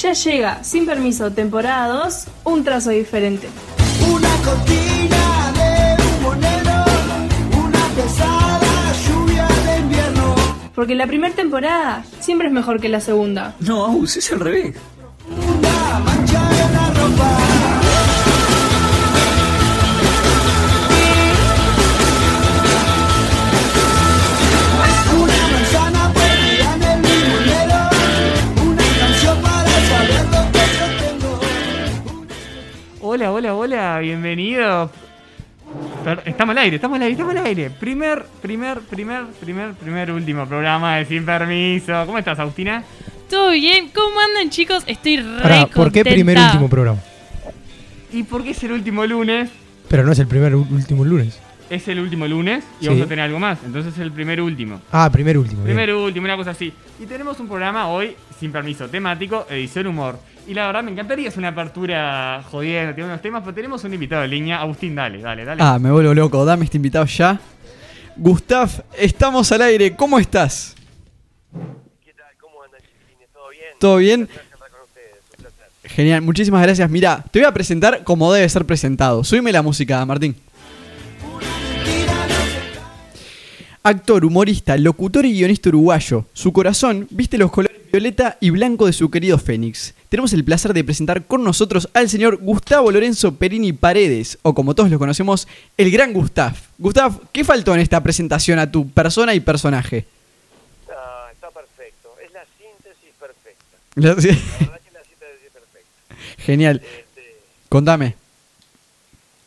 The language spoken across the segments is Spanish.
Ya llega, sin permiso, temporada 2, un trazo diferente. Una cortina de humo negro, una pesada lluvia de invierno. Porque la primera temporada siempre es mejor que la segunda. No, Aus, es al revés. Hola, hola, hola, bienvenido. Estamos al aire, estamos al aire, estamos al aire. Primer, primer, primer, primer, primer, último programa de Sin Permiso. ¿Cómo estás, Agustina? ¿Todo bien? ¿Cómo andan, chicos? Estoy re Pará, ¿por qué contenta. primer último programa? ¿Y por qué es el último lunes? Pero no es el primer u- último lunes. Es el último lunes y Sí. vamos a tener algo más. Entonces es el primer último. Ah, primer último. bien. Primer último, una cosa así. Y tenemos un programa hoy, sin permiso, temático, edición humor. Y la verdad me encantaría hacer una apertura jodiendo, tiene unos temas, pero tenemos un invitado en línea. Agustín, dale, dale, dale. Ah, me vuelvo loco. Dame este invitado ya. Gustav, estamos al aire. ¿Cómo estás? ¿Qué tal? ¿Cómo andan? ¿Todo bien? ¿Todo bien? Un placer charlar con ustedes, un placer. Genial, muchísimas gracias. Mira, te voy a presentar como debe ser presentado. Subime la música, Martín. Actor, humorista, locutor y guionista uruguayo. Su corazón viste los colores violeta y blanco de su querido Fénix. Tenemos el placer de presentar con nosotros al señor Gustavo Lorenzo Perini Paredes, o como todos lo conocemos, el gran Gustav. Gustav, ¿qué faltó en esta presentación a tu persona y personaje? Ah, está perfecto. Es la síntesis perfecta. La- La verdad que es la síntesis perfecta. Genial. Este, Contame.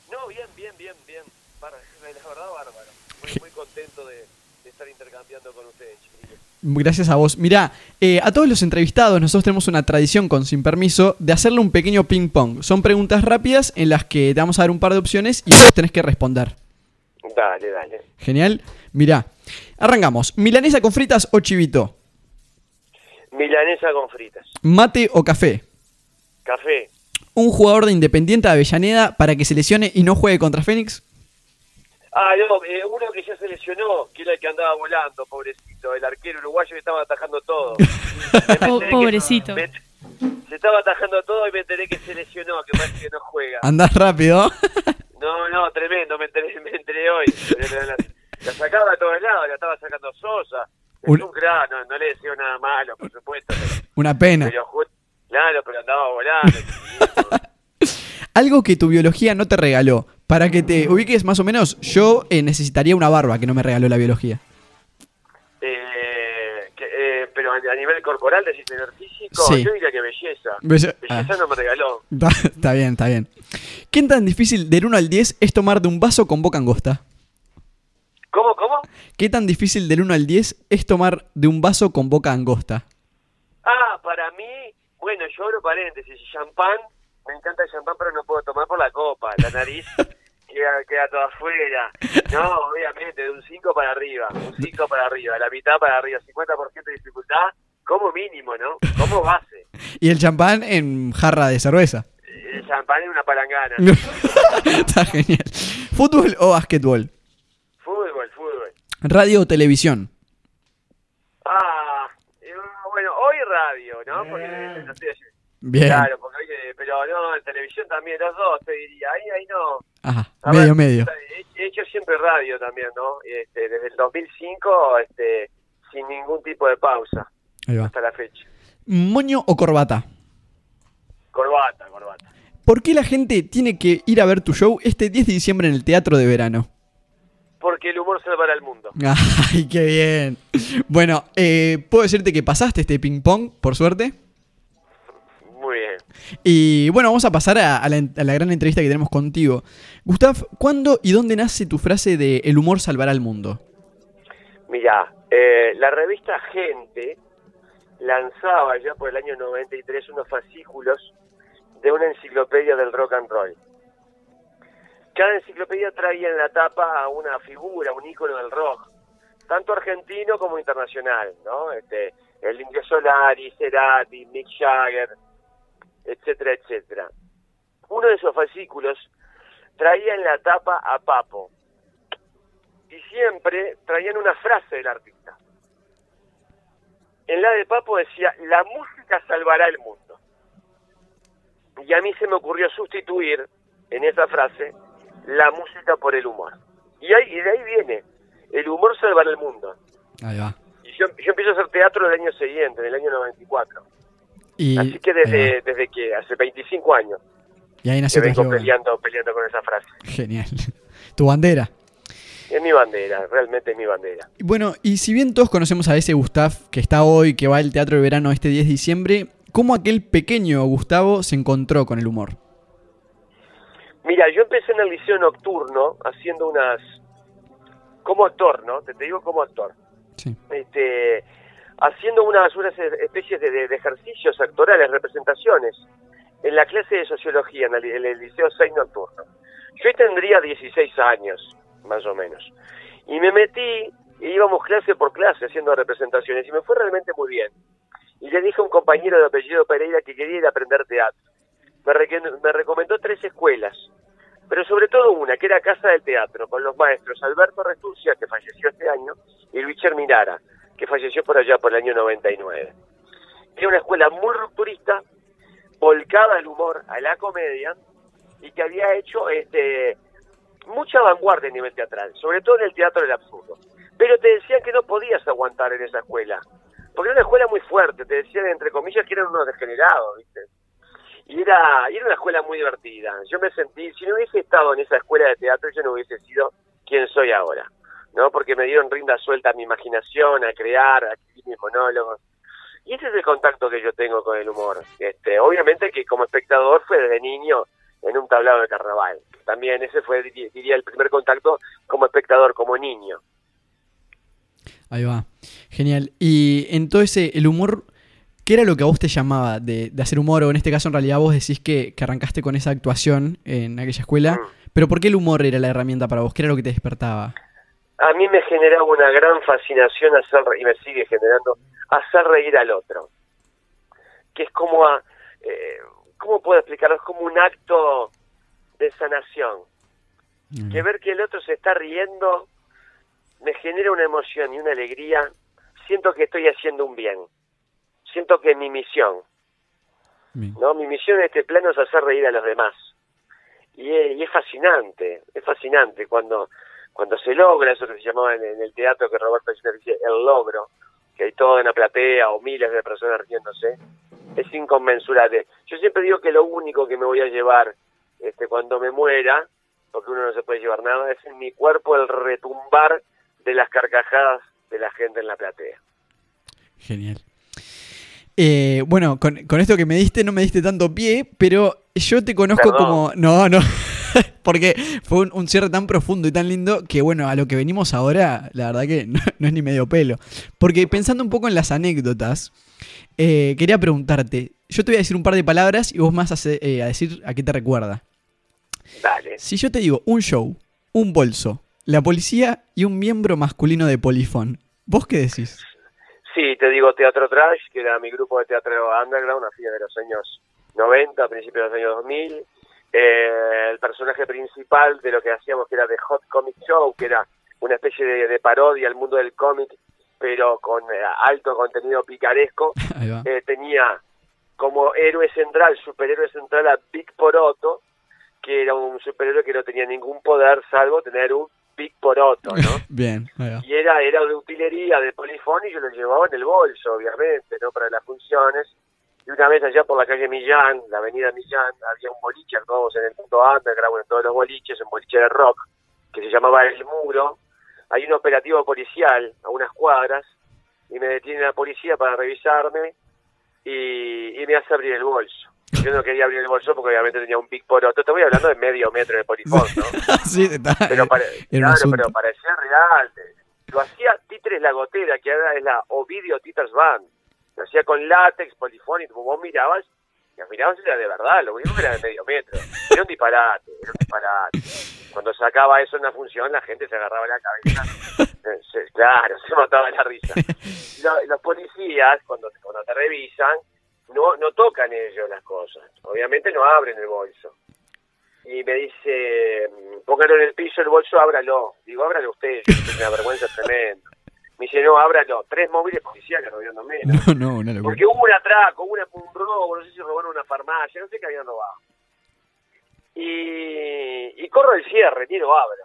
no, bien, bien, bien, bien. Bar- la verdad, bárbaro. Muy, muy contento de, de estar intercambiando con ustedes, chiquilines. Gracias a vos. Mirá, eh, a todos los entrevistados nosotros tenemos una tradición con Sin Permiso de hacerle un pequeño ping pong. Son preguntas rápidas en las que te vamos a dar un par de opciones y vos tenés que responder. Dale, dale. Genial. Mirá, arrancamos. ¿Milanesa con fritas o chivito? Milanesa con fritas. ¿Mate o café? Café. ¿Un jugador de Independiente de Avellaneda para que se lesione y no juegue contra Fénix? Ah, no, eh, uno que ya se lesionó, que era el que andaba volando, pobrecito. El arquero uruguayo que estaba atajando todo. Que- pobrecito. me- se estaba atajando todo y me enteré que se lesionó, que parece que no juega. Andás rápido. No, no, tremendo, me enteré, me enteré hoy. La, la sacaba de todos lados, la estaba sacando Sosa. Un- un no, no le deseo nada malo, por supuesto. Pero, Una pena. pero claro, pero andaba volando. Algo que tu biología no te regaló. Para que te ubiques más o menos, yo eh, necesitaría una barba que no me regaló la biología. eh, que, eh, pero a, nivel corporal, decís tener físico, Sí. yo diría que belleza. Belle- Belleza ah. no me regaló. Está, está bien, está bien. ¿Qué tan difícil del 1 al 10 es tomar de un vaso con boca angosta? ¿Cómo, cómo? ¿Qué tan difícil del 1 al 10 es tomar de un vaso con boca angosta? Ah, para mí, bueno, yo abro paréntesis, champán, me encanta el champán, pero no puedo tomar por la copa, la nariz queda, queda toda afuera. No, obviamente, de un 5 para arriba, un 5 para arriba, la mitad para arriba, 50% de dificultad, como mínimo, ¿no? Como base. Y el champán en jarra de cerveza. El champán es una palangana. está genial. ¿Fútbol o básquetbol? Fútbol, fútbol. ¿Radio o televisión? Ah, eh, bueno, hoy radio, ¿no? Porque no estoy allí. Bien. Claro, porque hoy, eh, pero no, en televisión también, los dos, te diría. Ahí, ahí no. Ajá, medio, medio. He, he hecho siempre radio también, ¿no? Este, desde el 2005, este, sin ningún tipo de pausa, Ahí va. hasta la fecha. ¿Moño o corbata? Corbata, corbata. ¿Por qué la gente tiene que ir a ver tu show este 10 de diciembre en el Teatro de Verano? Porque el humor salvará el mundo. Ay, qué bien. Bueno, eh, puedo decirte que pasaste este ping pong, por suerte. Muy bien. Y bueno, vamos a pasar a, a la, a la gran entrevista que tenemos contigo. Gustav, ¿cuándo y dónde nace tu frase de el humor salvará al mundo? Mirá, eh, la revista Gente lanzaba ya por el año 93 unos fascículos de una enciclopedia del rock and roll. Cada enciclopedia traía en la tapa a una figura, un ícono del rock, tanto argentino como internacional, ¿no? Este, el Indio Solari, Cerati, Mick Jagger, etcétera, etcétera. Uno de esos fascículos traía en la tapa a Papo, y siempre traían una frase del artista. En la de Papo decía, la música salvará el mundo. Y a mí se me ocurrió sustituir en esa frase la música por el humor. Y, ahí, y de ahí viene, el humor salvará el mundo. Ahí va. Y yo, yo empiezo a hacer teatro el año siguiente, en el año 94. Y, Así que desde, va. desde que hace 25 años Y ahí que nació vengo peleando, peleando con esa frase. Genial. Tu bandera. Es mi bandera, realmente es mi bandera. Bueno, y si bien todos conocemos a ese Gustav que está hoy, que va al Teatro de Verano este 10 de diciembre, ¿cómo aquel pequeño Gustavo se encontró con el humor? Mira, yo empecé en el liceo nocturno haciendo unas... Como actor, ¿no? Te, te digo como actor. Sí. Este, haciendo unas, unas especies de, ejercicios actorales, representaciones, en la clase de sociología, en el, liceo 6 nocturno. Yo tendría 16 años, más o menos. Y me metí, y íbamos clase por clase haciendo representaciones, y me fue realmente muy bien. Y le dije a un compañero de apellido Pereira que quería ir a aprender teatro. Me, me recomendó tres escuelas, pero sobre todo una, que era Casa del Teatro, con los maestros Alberto Restucia, que falleció este año, y Luis Minara, que falleció por allá por el año 99. Era una escuela muy rupturista, volcada al humor, a la comedia, y que había hecho este mucha vanguardia a nivel teatral, sobre todo en el teatro del absurdo. Pero te decían que no podías aguantar en esa escuela, porque era una escuela muy fuerte, te decían entre comillas que eran unos degenerados, ¿viste? Y era, y era una escuela muy divertida. Yo me sentí, si no hubiese estado en esa escuela de teatro, yo no hubiese sido quien soy ahora, ¿no? Porque me dieron rinda suelta a mi imaginación, a crear, a escribir mis monólogos. Y ese es el contacto que yo tengo con el humor. Este, obviamente que como espectador fue desde niño en un tablado de carnaval. También ese fue, diría, el primer contacto como espectador, como niño. Ahí va. Genial. Y entonces, el humor, ¿qué era lo que a vos te llamaba de, de hacer humor? O en este caso, en realidad, vos decís que, que arrancaste con esa actuación en aquella escuela. Mm. Pero ¿por qué el humor era la herramienta para vos? ¿Qué era lo que te despertaba? A mí me generaba una gran fascinación hacer, y me sigue generando, hacer reír al otro. Que es como, a, eh, ¿cómo puedo explicarlo? Es como un acto de sanación. Que ver que el otro se está riendo me genera una emoción y una alegría. Siento que estoy haciendo un bien. Siento que es mi misión. ¿no? Mi misión en este plano es hacer reír a los demás. Y es, y es fascinante, es fascinante cuando, cuando se logra eso que se llamaba en, en el teatro que Roberto Schiller dice el logro, que hay toda una platea o miles de personas riéndose, es inconmensurable. Yo siempre digo que lo único que me voy a llevar este, cuando me muera, porque uno no se puede llevar nada, es en mi cuerpo el retumbar de las carcajadas de la gente en la platea. Genial. Eh, bueno, con, con esto que me diste, no me diste tanto pie, pero yo te conozco Perdón. como. No, no. Porque fue un, un cierre tan profundo y tan lindo que, bueno, a lo que venimos ahora, la verdad que no, no es ni medio pelo. Porque pensando un poco en las anécdotas, eh, quería preguntarte. Yo te voy a decir un par de palabras y vos más a, eh, a decir a qué te recuerda. Dale. Si yo te digo un show, un bolso, la policía y un miembro masculino de Polifón, ¿vos qué decís? Sí, te digo Teatro Trash, que era mi grupo de teatro underground a fines de los años 90, a principios de los años 2000. Eh, el personaje principal de lo que hacíamos, que era The Hot Comic Show, que era una especie de, de parodia al mundo del cómic, pero con eh, alto contenido picaresco, eh, tenía como héroe central, superhéroe central a Big Poroto, que era un superhéroe que no tenía ningún poder salvo tener un Big Poroto, ¿no? Bien, y era era de utilería de polifón y yo lo llevaba en el bolso obviamente no para las funciones y una vez allá por la calle Millán la avenida Millán había un boliche actuábamos en el punto underground en todos los boliches un boliche de rock que se llamaba El Muro hay un operativo policial a unas cuadras y me detiene la policía para revisarme y, y me hace abrir el bolso yo no quería abrir el bolso porque obviamente tenía un big poroto te voy hablando de medio metro de polifón ¿no? sí, está. pero, un claro, pero parecía real. Lo hacía Titres La Gotera, que ahora es la Ovidio Titres Band. Lo hacía con látex, polifónico. Vos mirabas, y las mirabas era de verdad, lo único que era de medio metro. Era un disparate, era un disparate. Cuando sacaba eso en una función, la gente se agarraba la cabeza. Se- claro, se mataba la risa. Lo- los policías, cuando, cuando te revisan, no, no tocan ellos las cosas. Obviamente no abren el bolso y me dice, póngalo en el piso el bolso, ábralo. Digo, ábralo usted, tengo una vergüenza tremenda. Me dice, no, abra no, tres móviles policiales rodeándome. ¿no? No, no, locura. Porque hubo un atraco, hubo un robo, no sé si robaron una farmacia, no sé qué habían robado. Y, y corro el cierre, ni lo abro.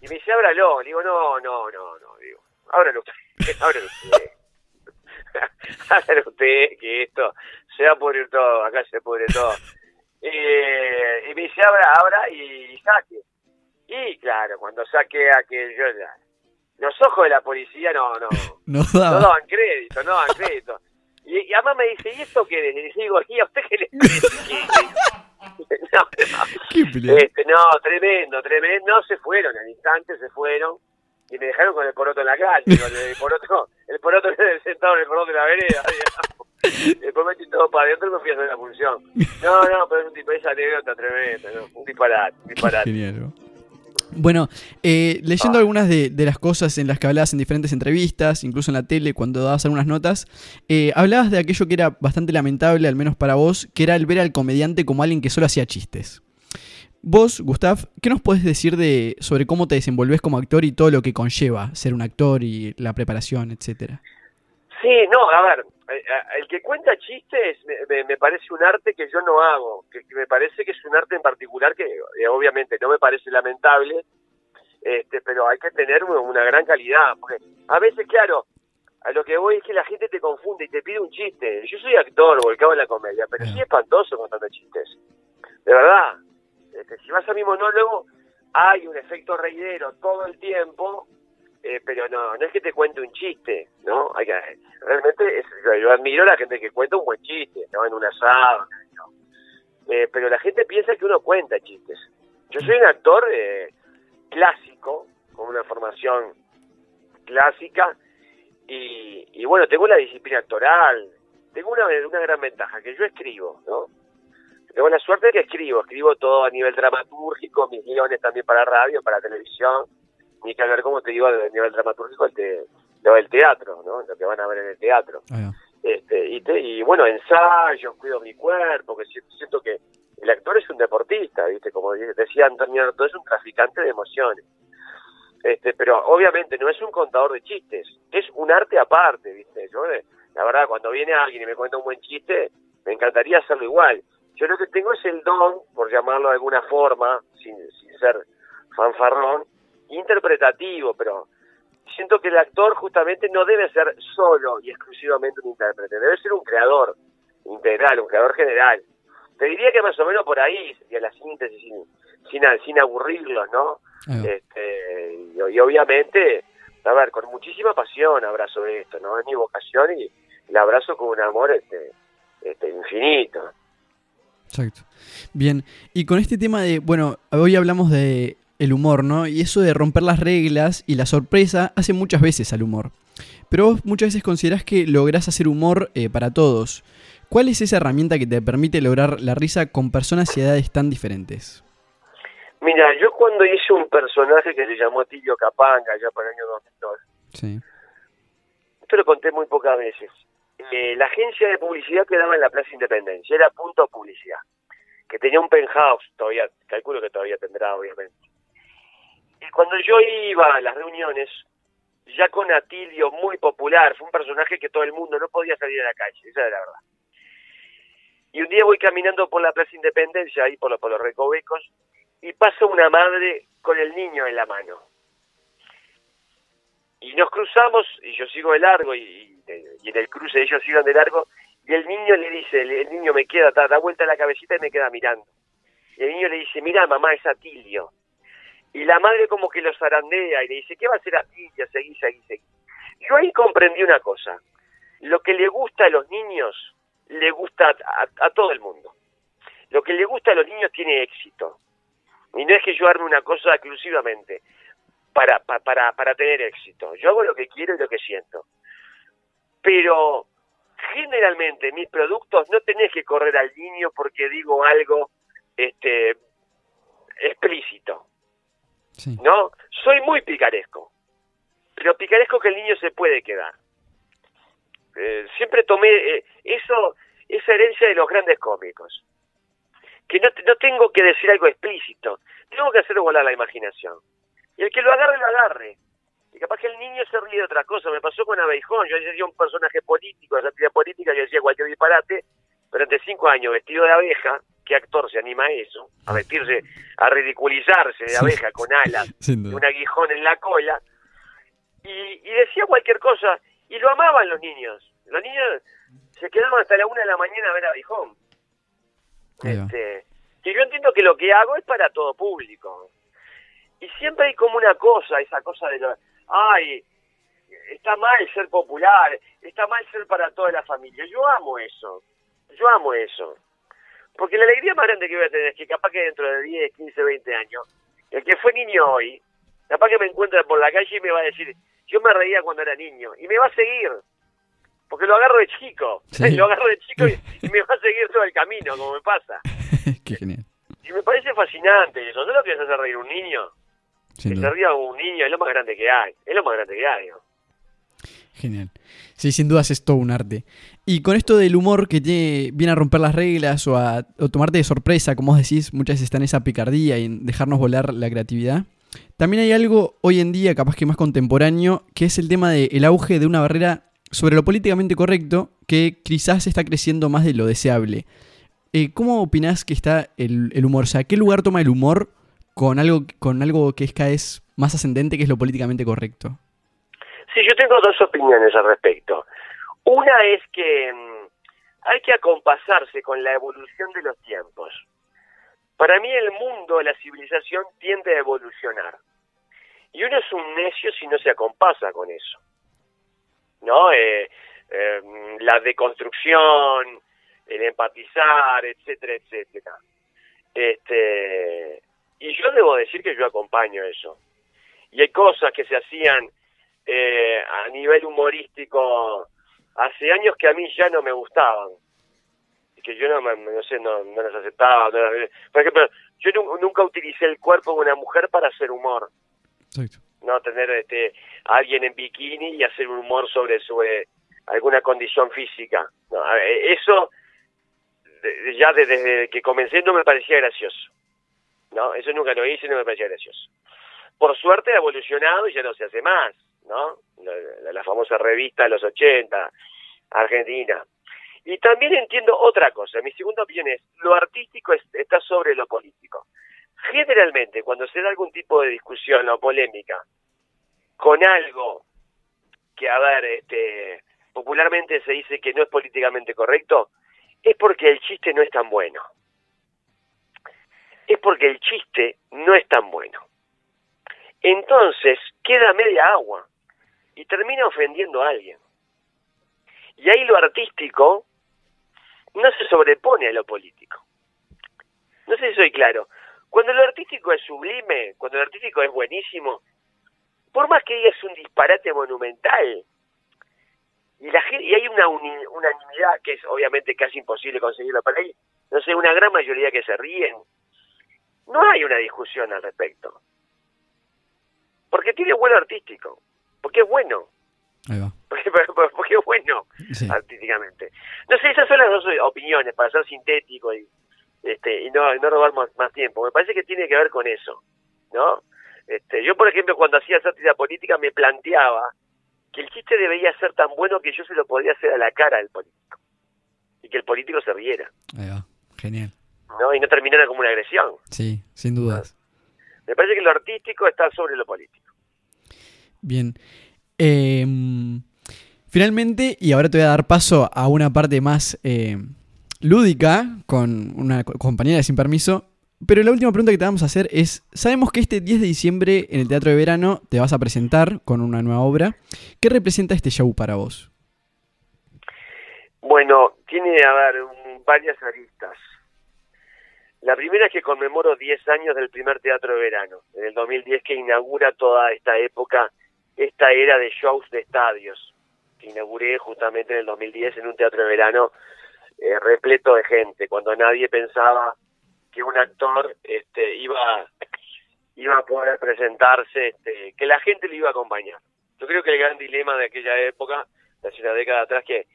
Y me dice, ábralo. Le digo, no, no, no, no. Digo, ábralo usted, ábralo usted. ábralo usted, que esto se va a pudrir todo, acá se pudre todo. Eh, y me dice, abra, abra y saque. Y claro, cuando saque aquello, ya, los ojos de la policía no, no, No no daba. daban crédito, no daban crédito. Y, y además me dice, ¿y esto qué es? Y le digo, ¿y a usted qué le no, no. Este, no, tremendo, tremendo. No, se fueron, al instante se fueron. Y me dejaron con el poroto en la calle. con el poroto, el poroto sentado en el cordón de la vereda. Después metí todo para adentro y me fui a hacer la función. No, no, pero es un tipo, esa anécdota tremenda, ¿no? Un disparate, un disparate. Genial. ¿No? Bueno, eh, leyendo Ah. algunas de, de las cosas en las que hablabas en diferentes entrevistas, incluso en la tele, cuando dabas algunas notas, eh, hablabas de aquello que era bastante lamentable, al menos para vos, que era el ver al comediante como alguien que solo hacía chistes. Vos, Gustav, ¿qué nos podés decir de, sobre cómo te desenvolvés como actor y todo lo que conlleva ser un actor y la preparación, etcétera? Sí, no, a ver, el que cuenta chistes me, me- me parece un arte que yo no hago, que, que me parece que es un arte en particular que eh, obviamente no me parece lamentable, este, pero hay que tener una, una gran calidad, porque a veces, claro, a lo que voy es que la gente te confunde y te pide un chiste. Yo soy actor, volcado en la comedia, pero sí espantoso contando chistes. De verdad. Este, si vas a mi monólogo, hay un efecto reidero todo el tiempo, eh, pero no, no es que te cuente un chiste, ¿no? Hay que, realmente yo, admiro a la gente que cuenta un buen chiste, ¿no? En un asado. Eh, pero la gente piensa que uno cuenta chistes. Yo soy un actor eh, clásico, con una formación clásica, y, y bueno, tengo la disciplina actoral, tengo una, una gran ventaja, que yo escribo, ¿no? Tengo la suerte de que escribo, escribo todo a nivel dramatúrgico, mis guiones también para radio, para televisión, ni que hablar, como te digo, a nivel dramatúrgico, el te- lo del teatro, ¿no? Lo que van a ver en el teatro. Va. Este, y, te- y bueno, ensayos, cuido mi cuerpo, que siento, que el actor es un deportista, ¿viste? Como decía Antonio Arto, es un traficante de emociones. Este, pero obviamente no es un contador de chistes, es un arte aparte, ¿viste? Yo, eh, la verdad, cuando viene alguien y me cuenta un buen chiste, me encantaría hacerlo igual. Yo lo que tengo es el don, por llamarlo de alguna forma, sin, sin ser fanfarrón, interpretativo, pero siento que el actor justamente no debe ser solo y exclusivamente un intérprete, debe ser un creador integral, un creador general. Te diría que más o menos por ahí sería la síntesis sin, sin, sin aburrirlos, ¿no? Este, y, y obviamente, a ver, con muchísima pasión abrazo esto, ¿no? Es mi vocación y la abrazo con un amor este, este infinito. Exacto. Bien, y con este tema de, bueno, hoy hablamos de el humor, ¿no? Y eso de romper las reglas y la sorpresa hace muchas veces al humor. Pero vos muchas veces considerás que lográs hacer humor eh, para todos. ¿Cuál es esa herramienta que te permite lograr la risa con personas y edades tan diferentes? Mira, yo cuando hice un personaje que se llamó Tilio Capanga, ya para el año 2002, Sí. esto lo conté muy pocas veces. Eh, la agencia de publicidad quedaba en la Plaza Independencia, era Punto Publicidad, que tenía un penthouse, todavía, calculo que todavía tendrá, obviamente. Y cuando yo iba a las reuniones, ya con Atilio muy popular, fue un personaje que todo el mundo no podía salir a la calle, esa era la verdad. Y un día voy caminando por la Plaza Independencia, ahí por, los- los recovecos, y pasa una madre con el niño en la mano. Y nos cruzamos, y yo sigo de largo, y, en el cruce ellos siguen de largo, y el niño le dice, el, el niño me queda, da, da vuelta la cabecita y me queda mirando. Y el niño le dice, mira mamá, es Atilio. Y la madre como que lo zarandea y le dice, ¿qué va a hacer Atilio? Seguí, seguí, seguí. Yo ahí comprendí una cosa. Lo que le gusta a los niños, le gusta a, a- todo el mundo. Lo que le gusta a los niños tiene éxito. Y no es que yo arme una cosa exclusivamente para, pa- para, para tener éxito. Yo hago lo que quiero y lo que siento. Pero generalmente mis productos no tenés que correr al niño porque digo algo este explícito. ¿No? Soy muy picaresco, pero picaresco que el niño se puede quedar. Eh, siempre tomé eh, eso, esa herencia de los grandes cómicos, que no, no tengo que decir algo explícito, tengo que hacer volar la imaginación. Y el que lo agarre, lo agarre. Y capaz que el niño se ríe de otra cosa. Me pasó con Abeijón. Yo decía un personaje político, de actividad política, yo decía cualquier disparate. Durante cinco años vestido de abeja, ¿qué actor se anima a eso? A vestirse, a ridiculizarse de Sí. abeja con alas un aguijón en la cola. Y, y decía cualquier cosa. Y lo amaban los niños. Los niños se quedaban hasta la una de la mañana a ver a Abeijón. Ahí va. Este, que yo entiendo que lo que hago es para todo público. Y siempre hay como una cosa, esa cosa de, lo, ay, está mal ser popular, está mal ser para toda la familia. Yo amo eso, yo amo eso. Porque la alegría más grande que voy a tener es que capaz que dentro de 10, 15, 20 años, el que fue niño hoy, capaz que me encuentra por la calle y me va a decir, yo me reía cuando era niño, y me va a seguir. Porque lo agarro de chico, Sí. lo agarro de chico y, y me va a seguir todo el camino, como me pasa. Qué genial. Y me parece fascinante eso. ¿Sabes lo que es hacer reír un niño? Sin que duda. se ría un niño es lo más grande que hay. Es lo más grande que hay. ¿no? Genial. Sí, sin dudas es todo un arte. Y con esto del humor que tiene, viene a romper las reglas o a tomarte de sorpresa, como vos decís, muchas veces está en esa picardía y en dejarnos volar la creatividad. También hay algo hoy en día, capaz que más contemporáneo, que es el tema del auge de una barrera sobre lo políticamente correcto que quizás está creciendo más de lo deseable. Eh, ¿Cómo opinás que está el, el humor? O sea, ¿qué lugar toma el humor con algo, con algo que es cada vez más ascendente, que es lo políticamente correcto? Sí, yo tengo dos opiniones al respecto. Una es que mm, hay que acompasarse con la evolución de los tiempos. Para mí el mundo, la civilización tiende a evolucionar. Y uno es un necio si no se acompasa con eso. ¿No? Eh, eh, la deconstrucción, el empatizar, etcétera, etcétera. Este, y yo debo decir que yo acompaño eso. Y hay cosas que se hacían eh, a nivel humorístico hace años que a mí ya no me gustaban. Y que yo no, me- no sé no, no las aceptaba no las- por ejemplo yo nu- nunca utilicé el cuerpo de una mujer para hacer humor. Exacto. no tener este a alguien en bikini y hacer un humor sobre sobre alguna condición física. No, ver, eso ya desde que comencé no me parecía gracioso. No eso nunca lo hice no me parecía gracioso. Por suerte ha evolucionado y ya no se hace más no la, la- famosa revista de los 80 Argentina. Y también entiendo otra cosa mi segunda opinión es lo artístico es- está sobre lo político. Generalmente cuando se da algún tipo de discusión o polémica con algo que a ver este popularmente se dice que no es políticamente correcto es porque el chiste no es tan bueno. Es porque el chiste no es tan bueno. Entonces queda media agua y termina ofendiendo a alguien. Y ahí lo artístico no se sobrepone a lo político. No sé si soy claro. Cuando lo artístico es sublime, cuando lo artístico es buenísimo, por más que digas un disparate monumental, y la y hay una unanimidad que es obviamente casi imposible conseguirlo para ahí, no sé, una gran mayoría que se ríen, no hay una discusión al respecto. Porque tiene vuelo artístico, porque es bueno, Ahí va. porque, porque es bueno Sí. artísticamente. No sé, esas son las dos opiniones, para ser sintético y este y no, no robar más, más tiempo. Me parece que tiene que ver con eso, ¿no? Este, yo, por ejemplo, cuando hacía sátira política me planteaba que el chiste debería ser tan bueno que yo se lo podía hacer a la cara del político y que el político se riera, Ahí va. Genial. ¿no? Y no terminara como una agresión. Sí, sin dudas. Me parece que lo artístico está sobre lo político. Bien. Em, finalmente, y ahora te voy a dar paso a una parte más eh, lúdica con una co- compañera de Sin Permiso. Pero la última pregunta que te vamos a hacer es, sabemos que este 10 de diciembre en el Teatro de Verano te vas a presentar con una nueva obra. ¿Qué representa este show para vos? Bueno, tiene, a ver, varias aristas. La primera es que conmemoro 10 años del primer teatro de verano, en el 2010 que inaugura toda esta época, esta era de shows de estadios, que inauguré justamente en el 2010 en un teatro de verano eh, repleto de gente, cuando nadie pensaba que un actor este, iba, iba a poder presentarse, este, que la gente le iba a acompañar. Yo creo que el gran dilema de aquella época, de hace una década atrás, que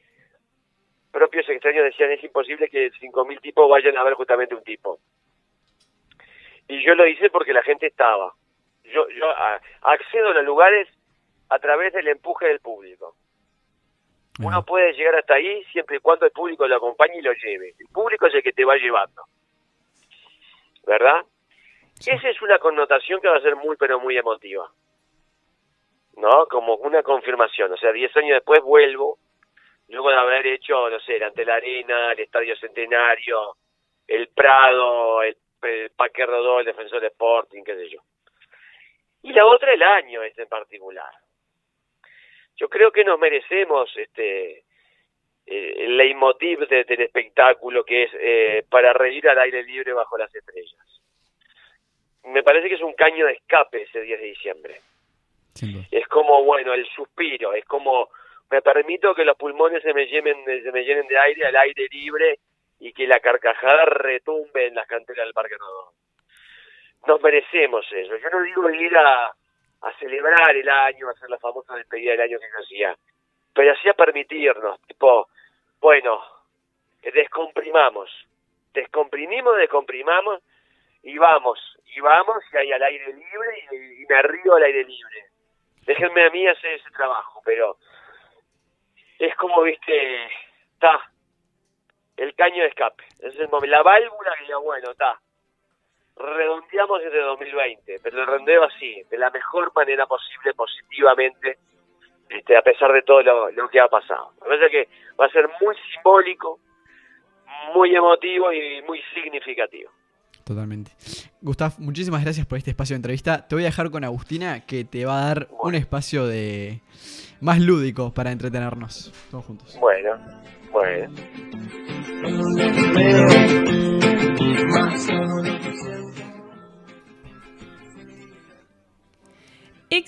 propios extraños decían es imposible que 5.000 tipos vayan a ver justamente un tipo. Y yo lo hice porque la gente estaba. Yo, yo accedo a los lugares a través del empuje del público. Uno puede llegar hasta ahí siempre y cuando el público lo acompañe y lo lleve. El público es el que te va llevando. ¿Verdad? Esa es una connotación que va a ser muy, pero muy emotiva. ¿No? Como una confirmación. O sea, 10 años después vuelvo, luego de haber hecho, no sé, el Ante la Arena, el Estadio Centenario, el Prado, el, el Parque Rodó, el Defensor Sporting, qué sé yo. Y la otra, el año este en particular yo creo que nos merecemos este eh, el leitmotiv de- del espectáculo que es eh, para reír al aire libre bajo las estrellas. Me parece que es un caño de escape ese 10 de diciembre. Es como, bueno, el suspiro, es como, me permito que los pulmones se me llenen, se me llenen de aire al aire libre y que la carcajada retumbe en las canteras del Parque Rodó. Nos merecemos eso. Yo no digo ir a, a celebrar el año, a hacer la famosa despedida del año que yo hacía, pero así a permitirnos, tipo, bueno, descomprimamos, descomprimimos, descomprimamos y vamos, y vamos y ahí al aire libre y, me río al aire libre. Déjenme a mí hacer ese trabajo, pero es como, viste, está, el caño de escape, es el la válvula que diga, bueno, está, redondeamos desde 2020, pero lo redondeo así, de la mejor manera posible, positivamente, este, a pesar de todo lo, lo que ha pasado. Me parece que va a ser muy simbólico, muy emotivo y muy significativo. Totalmente. Gustav, muchísimas gracias por este espacio de entrevista. Te voy a dejar con Agustina que te va a dar un espacio de más lúdico para entretenernos todos juntos. Bueno, bueno.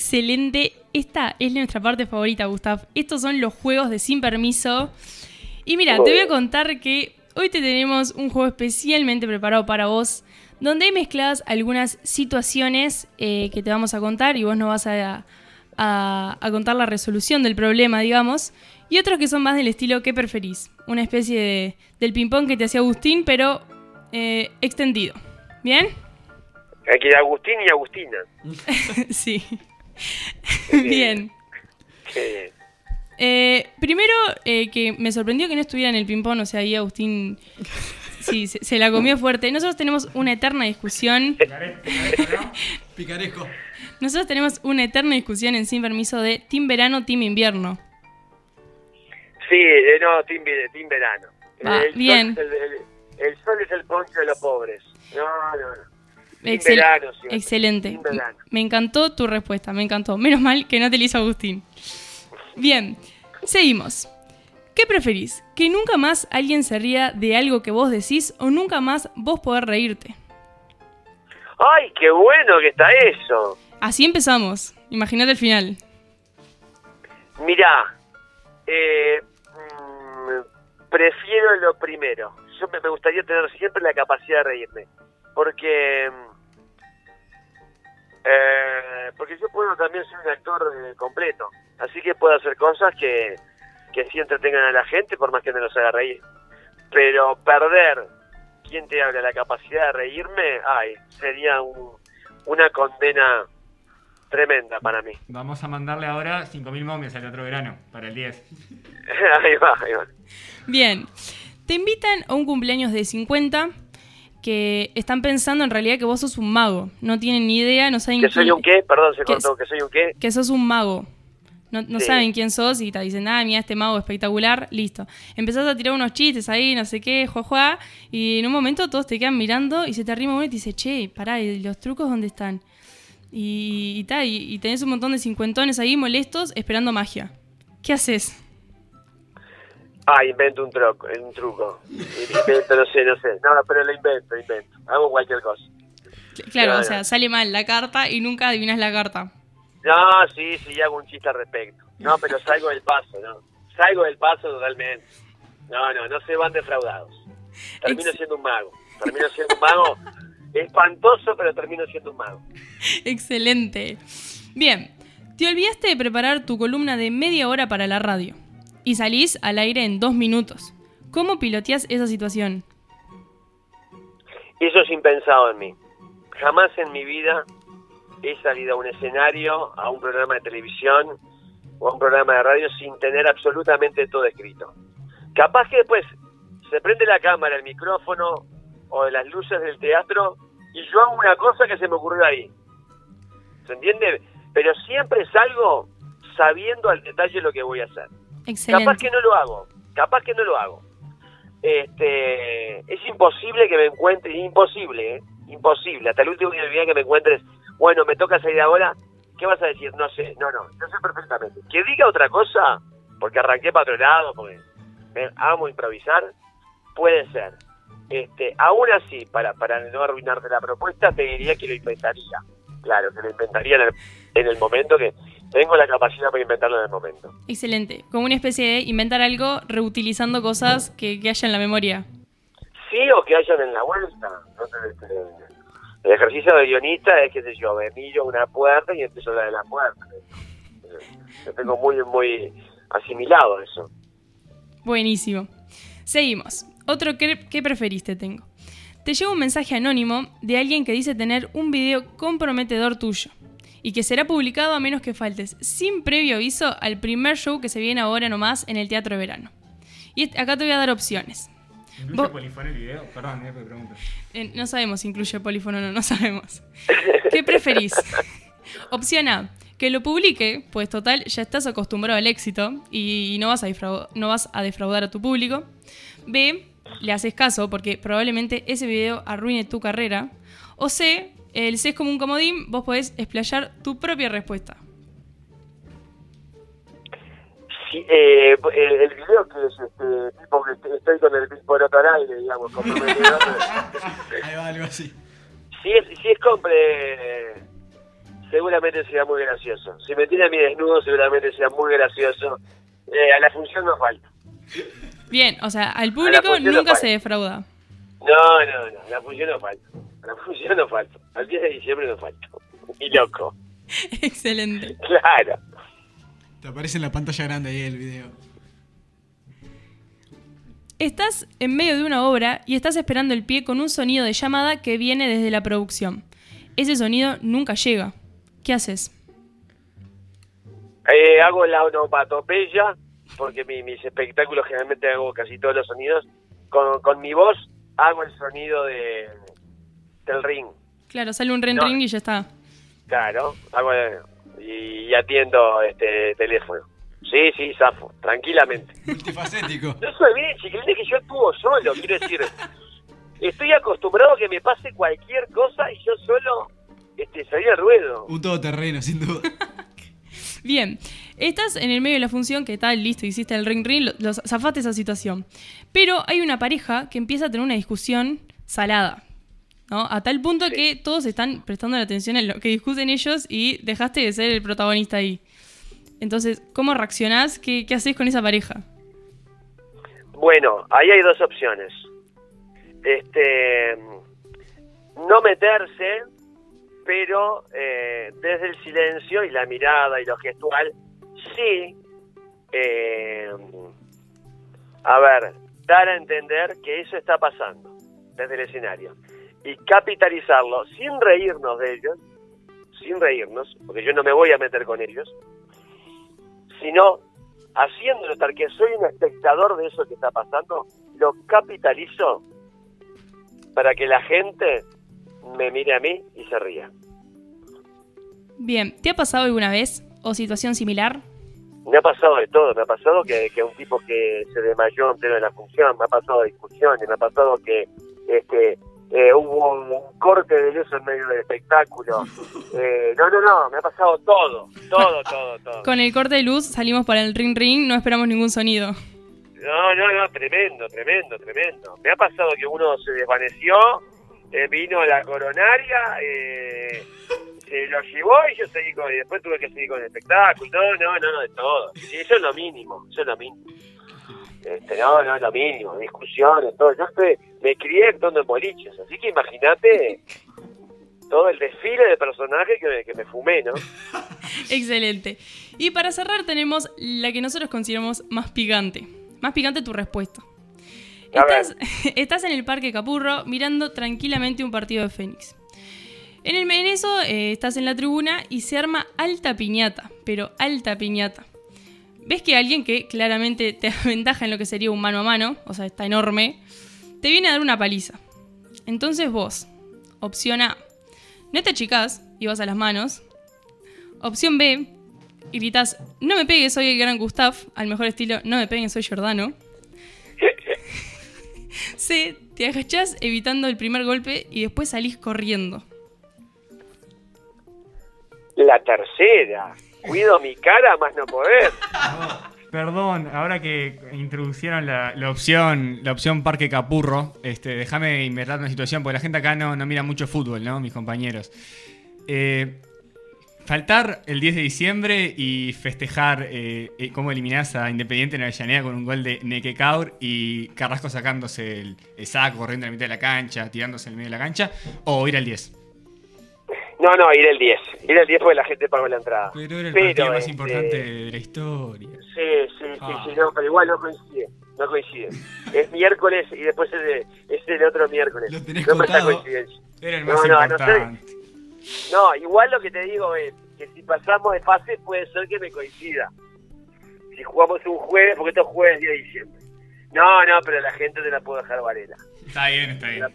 Excelente. Esta es nuestra parte favorita, Gustav. Estos son los juegos de sin permiso. Y mira, te voy a contar que hoy te tenemos un juego especialmente preparado para vos, donde hay mezcladas algunas situaciones eh, que te vamos a contar y vos nos vas a, a- a contar la resolución del problema, digamos. Y otros que son más del estilo ¿qué preferís? Una especie de, del ping-pong que te hacía Agustín, pero eh, extendido. ¿Bien? Aquí Agustín y Agustina. sí. Bien. Qué bien. Eh, primero, eh, que me sorprendió que no estuviera en el ping-pong, o sea, ahí Agustín sí, se, se la comió fuerte. Nosotros tenemos una eterna discusión. Picaresco. Nosotros tenemos una eterna discusión en Sin Permiso de Team Verano, Team Invierno. Sí, eh, no, team, ve- team verano. El, sol bien. es el, el- el sol es el poncho de los pobres. No, no, no. Excel- verano, excelente. Me encantó tu respuesta, me encantó. Menos mal que no te la hizo Agustín. Bien, seguimos. ¿Qué preferís? ¿Que nunca más alguien se ría de algo que vos decís o nunca más vos poder reírte? ¡Ay, qué bueno que está eso! Así empezamos. Imagínate el final. Mirá, eh, mm, prefiero lo primero. Yo me, me gustaría tener siempre la capacidad de reírme. Porque. eh, porque yo puedo también ser un actor eh, completo. Así que puedo hacer cosas que, que sí entretengan a la gente, por más que no los haga reír. Pero perder, ¿quién te habla? La capacidad de reírme, ay, sería un- una condena tremenda para mí. Vamos a mandarle ahora 5.000 momias al otro verano, para el 10. ahí va, ahí va. Bien, te invitan a un cumpleaños de 50 que están pensando en realidad que vos sos un mago. No tienen ni idea, no saben ¿Que soy quién- un qué? Perdón, se que cortó. ¿Que soy un qué? que sos un mago. No, no Sí. saben quién sos y te dicen, ah, mira este mago espectacular, listo. Empezás a tirar unos chistes ahí, no sé qué, juá, y en un momento todos te quedan mirando y se te arrima uno y te dice, che, pará, ¿y los trucos dónde están? Y, y, ta, y, y tenés un montón de cincuentones ahí molestos esperando magia. ¿Qué haces? Ah, invento un, troco, un truco. Invento, no sé, no sé. No, pero lo invento, invento. Hago cualquier cosa. Cl- Claro, o sea, sale mal la carta y nunca adivinas la carta. No, sí, sí, hago un chiste al respecto. No, pero salgo del paso, ¿no? Salgo del paso totalmente. No, no, no se van defraudados. Termino siendo un mago. Termino siendo un mago espantoso, pero termino siendo un mago. Excelente. Bien, te olvidaste de preparar tu columna de media hora para la radio y salís al aire en dos minutos. ¿Cómo piloteas esa situación? Eso es impensado en mí. Jamás en mi vida he salido a un escenario, a un programa de televisión o a un programa de radio sin tener absolutamente todo escrito. Capaz que después se prende la cámara, el micrófono o las luces del teatro y yo hago una cosa que se me ocurrió ahí. ¿Se entiende? Pero siempre salgo sabiendo al detalle lo que voy a hacer. Capaz que no lo hago, capaz que no lo hago. Este, es imposible que me encuentre, imposible, ¿eh? imposible. Hasta el último día que me encuentres, bueno, me toca salir ahora, ¿qué vas a decir? No sé, no, no, yo sé perfectamente. Que diga otra cosa, porque arranqué para otro lado, porque amo improvisar, puede ser. Este, aún así, para, para no arruinarte la propuesta, te diría que lo inventaría. Claro, que lo inventaría en el, en el momento que tengo la capacidad para inventarlo en el momento. Excelente. Como una especie de inventar algo reutilizando cosas que, que haya en la memoria. Sí, o que hayan en la vuelta. Entonces, este, el ejercicio de guionista es, qué sé yo, me miro una puerta y empiezo a hablar de la puerta. Yo tengo muy, muy asimilado eso. Buenísimo. Seguimos. Otro que, ¿qué preferiste tengo. Te llega un mensaje anónimo de alguien que dice tener un video comprometedor tuyo y que será publicado a menos que faltes sin previo aviso al primer show que se viene ahora nomás en el Teatro de Verano. Y acá te voy a dar opciones. ¿Incluye Vos- polifón el video? Perdón, eh, me pregunto. Eh, no sabemos si incluye polífono o no, no sabemos. ¿Qué preferís? Opción A, que lo publique, pues total, ya estás acostumbrado al éxito y, no, vas a no vas a defraudar a tu público. B, le haces caso porque probablemente ese video arruine tu carrera. O C, el C es como un comodín, vos podés explayar tu propia respuesta. Sí, eh, el, el video que es este tipo que estoy con el poroto al aire, digamos, comprometido. Ahí va, algo así. si es, si es compre, seguramente será muy gracioso. Si me tiene a mi desnudo, seguramente será muy gracioso. Eh, a la función no falta. Bien, o sea, al público no nunca se defrauda. No, no, no, a la función no falta. La función no falta. Al 10 de diciembre no falta. Y loco. Excelente. Claro. Te aparece en la pantalla grande ahí el video. Estás en medio de una obra y estás esperando el pie con un sonido de llamada que viene desde la producción. Ese sonido nunca llega. ¿Qué haces? Eh, hago la onomatopeya, porque mi- mis espectáculos generalmente hago casi todos los sonidos. Con, con mi voz hago el sonido de del ring. Claro, sale un ren No. ring y ya está. Claro, hago y, y atiendo este teléfono. Sí, sí, zafo, tranquilamente. Multifacético. No se olviden, chiquilines, que yo actúo solo, quiero decir. Estoy acostumbrado a que me pase cualquier cosa y yo solo este, salí al ruedo. Un todoterreno, sin duda. Bien, estás en el medio de la función que tal, listo, hiciste el ring ring, lo, lo zafaste esa situación. Pero hay una pareja que empieza a tener una discusión salada. ¿No? A tal punto que todos están prestando la atención en lo que discuten ellos y dejaste de ser el protagonista ahí. Entonces, ¿cómo reaccionás? ¿Qué, qué haces con esa pareja? Bueno, ahí hay dos opciones. Este, no meterse, pero eh, desde el silencio y la mirada y lo gestual, sí, eh, a ver, dar a entender que eso está pasando desde el escenario y capitalizarlo sin reírnos de ellos, sin reírnos, porque yo no me voy a meter con ellos, sino haciendo notar que soy un espectador de eso que está pasando, lo capitalizo para que la gente me mire a mí y se ría. Bien, ¿te ha pasado alguna vez o situación similar? Me ha pasado de todo, me ha pasado que, que un tipo que se desmayó en pleno de la función, me ha pasado discusiones, me ha pasado que este eh, hubo un, un corte de luz en medio del espectáculo. Eh, no, no, no, me ha pasado todo, todo, todo, todo. Con el corte de luz salimos para el ring ring, no esperamos ningún sonido. No, no, no, tremendo, tremendo, tremendo. Me ha pasado que uno se desvaneció, eh, vino la coronaria, eh, se lo llevó y yo seguí con, y después tuve que seguir con el espectáculo. No, no, no, no, de todo. Sí, eso es lo mínimo, eso es lo mínimo. Este, no, no, es lo mínimo, discusiones, todo. Yo estoy, me crié actuando en boliches, así que imagínate todo el desfile de personajes que me, que me fumé, ¿no? Excelente. Y para cerrar tenemos la que nosotros consideramos más picante. Más picante tu respuesta. Estás, estás en el Parque Capurro mirando tranquilamente un partido de Fénix. En, el, en eso eh, estás en la tribuna y se arma alta piñata, pero alta piñata. Ves que alguien que claramente te aventaja en lo que sería un mano a mano, o sea, está enorme, te viene a dar una paliza. Entonces vos, opción A, no te achicás y vas a las manos. Opción B, gritas, no me pegues, soy el gran Gustav, al mejor estilo, no me peguen, soy Giordano. C, te agachás evitando el primer golpe y después salís corriendo. La tercera. Cuido mi cara más no poder. Perdón, ahora que introducieron la, opción la opción Parque Capurro, este, déjame inventar una situación, porque la gente acá no, no mira mucho fútbol, ¿no? Mis compañeros. Eh, faltar el 10 de diciembre y festejar eh, eh, cómo eliminás a Independiente en Avellaneda con un gol de Nequecaur y Carrasco sacándose el, el saco, corriendo en la mitad de la cancha, tirándose en el medio de la cancha, o ir al 10. No, no, ir el 10. Ir el 10 porque la gente pagó la entrada. Pero era el Pero, partido más este, importante de la historia. Sí, sí, sí, Ah. sí, no, pero igual no coincide. No coincide. Es miércoles y después es, de, es el otro miércoles. Lo tenés no me contado. coincidencia. Era el No, más no, no importante. No, igual lo que te digo es que si pasamos de fase puede ser que me coincida. Si jugamos un jueves, porque esto es jueves 10 de diciembre. No, no, pero la gente te la puedo dejar varela. Está bien, está bien.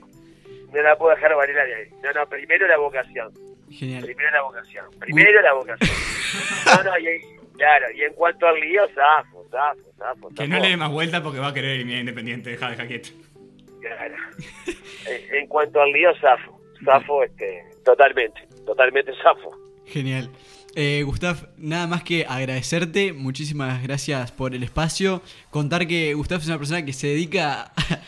No la puedo dejar varela de ahí. No, no, primero la vocación. Genial. Primero la vocación. Primero la vocación. No, no, y, claro, y en cuanto al lío, zafo, zafo, zafo. Que no le dé más vuelta porque va a querer eliminar Independiente. Deja de jaquete. Claro. En- en cuanto al lío, zafo. Zafo, este, totalmente, totalmente zafo. Genial. Eh, Gustav, nada más que agradecerte, muchísimas gracias por el espacio. Contar que Gustav es una persona que se dedica a,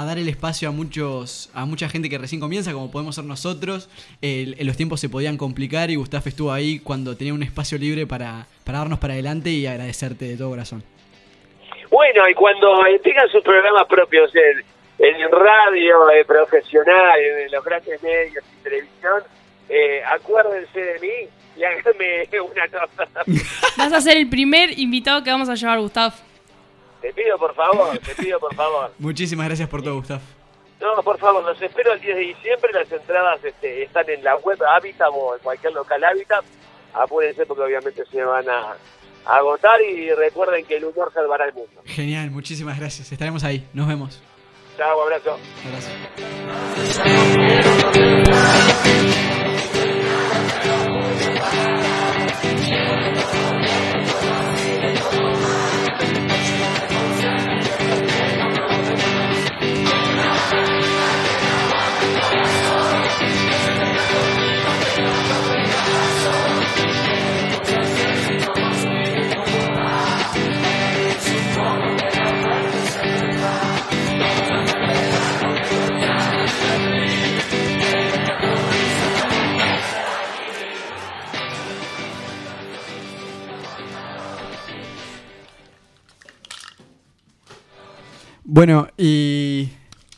a dar el espacio a muchos, a mucha gente que recién comienza, como podemos ser nosotros. El- los tiempos se podían complicar y Gustav estuvo ahí cuando tenía un espacio libre para, para darnos para adelante y agradecerte de todo corazón. Bueno, y cuando eh, tengan sus programas propios en, en radio, eh, profesional, en los grandes medios y televisión, eh, acuérdense de mí y háganme una nota. Vas a ser el primer invitado que vamos a llevar, Gustav. Te pido por favor, te pido por favor. Muchísimas gracias por todo, Gustav. No, por favor, los espero el 10 de diciembre. Las entradas este, están en la web Habitat o en cualquier local Habitat. Apúrense porque obviamente se van a, a agotar y recuerden que el humor salvará el mundo. Genial, muchísimas gracias. Estaremos ahí. Nos vemos. Chao, abrazo. Abrazo. Bueno, y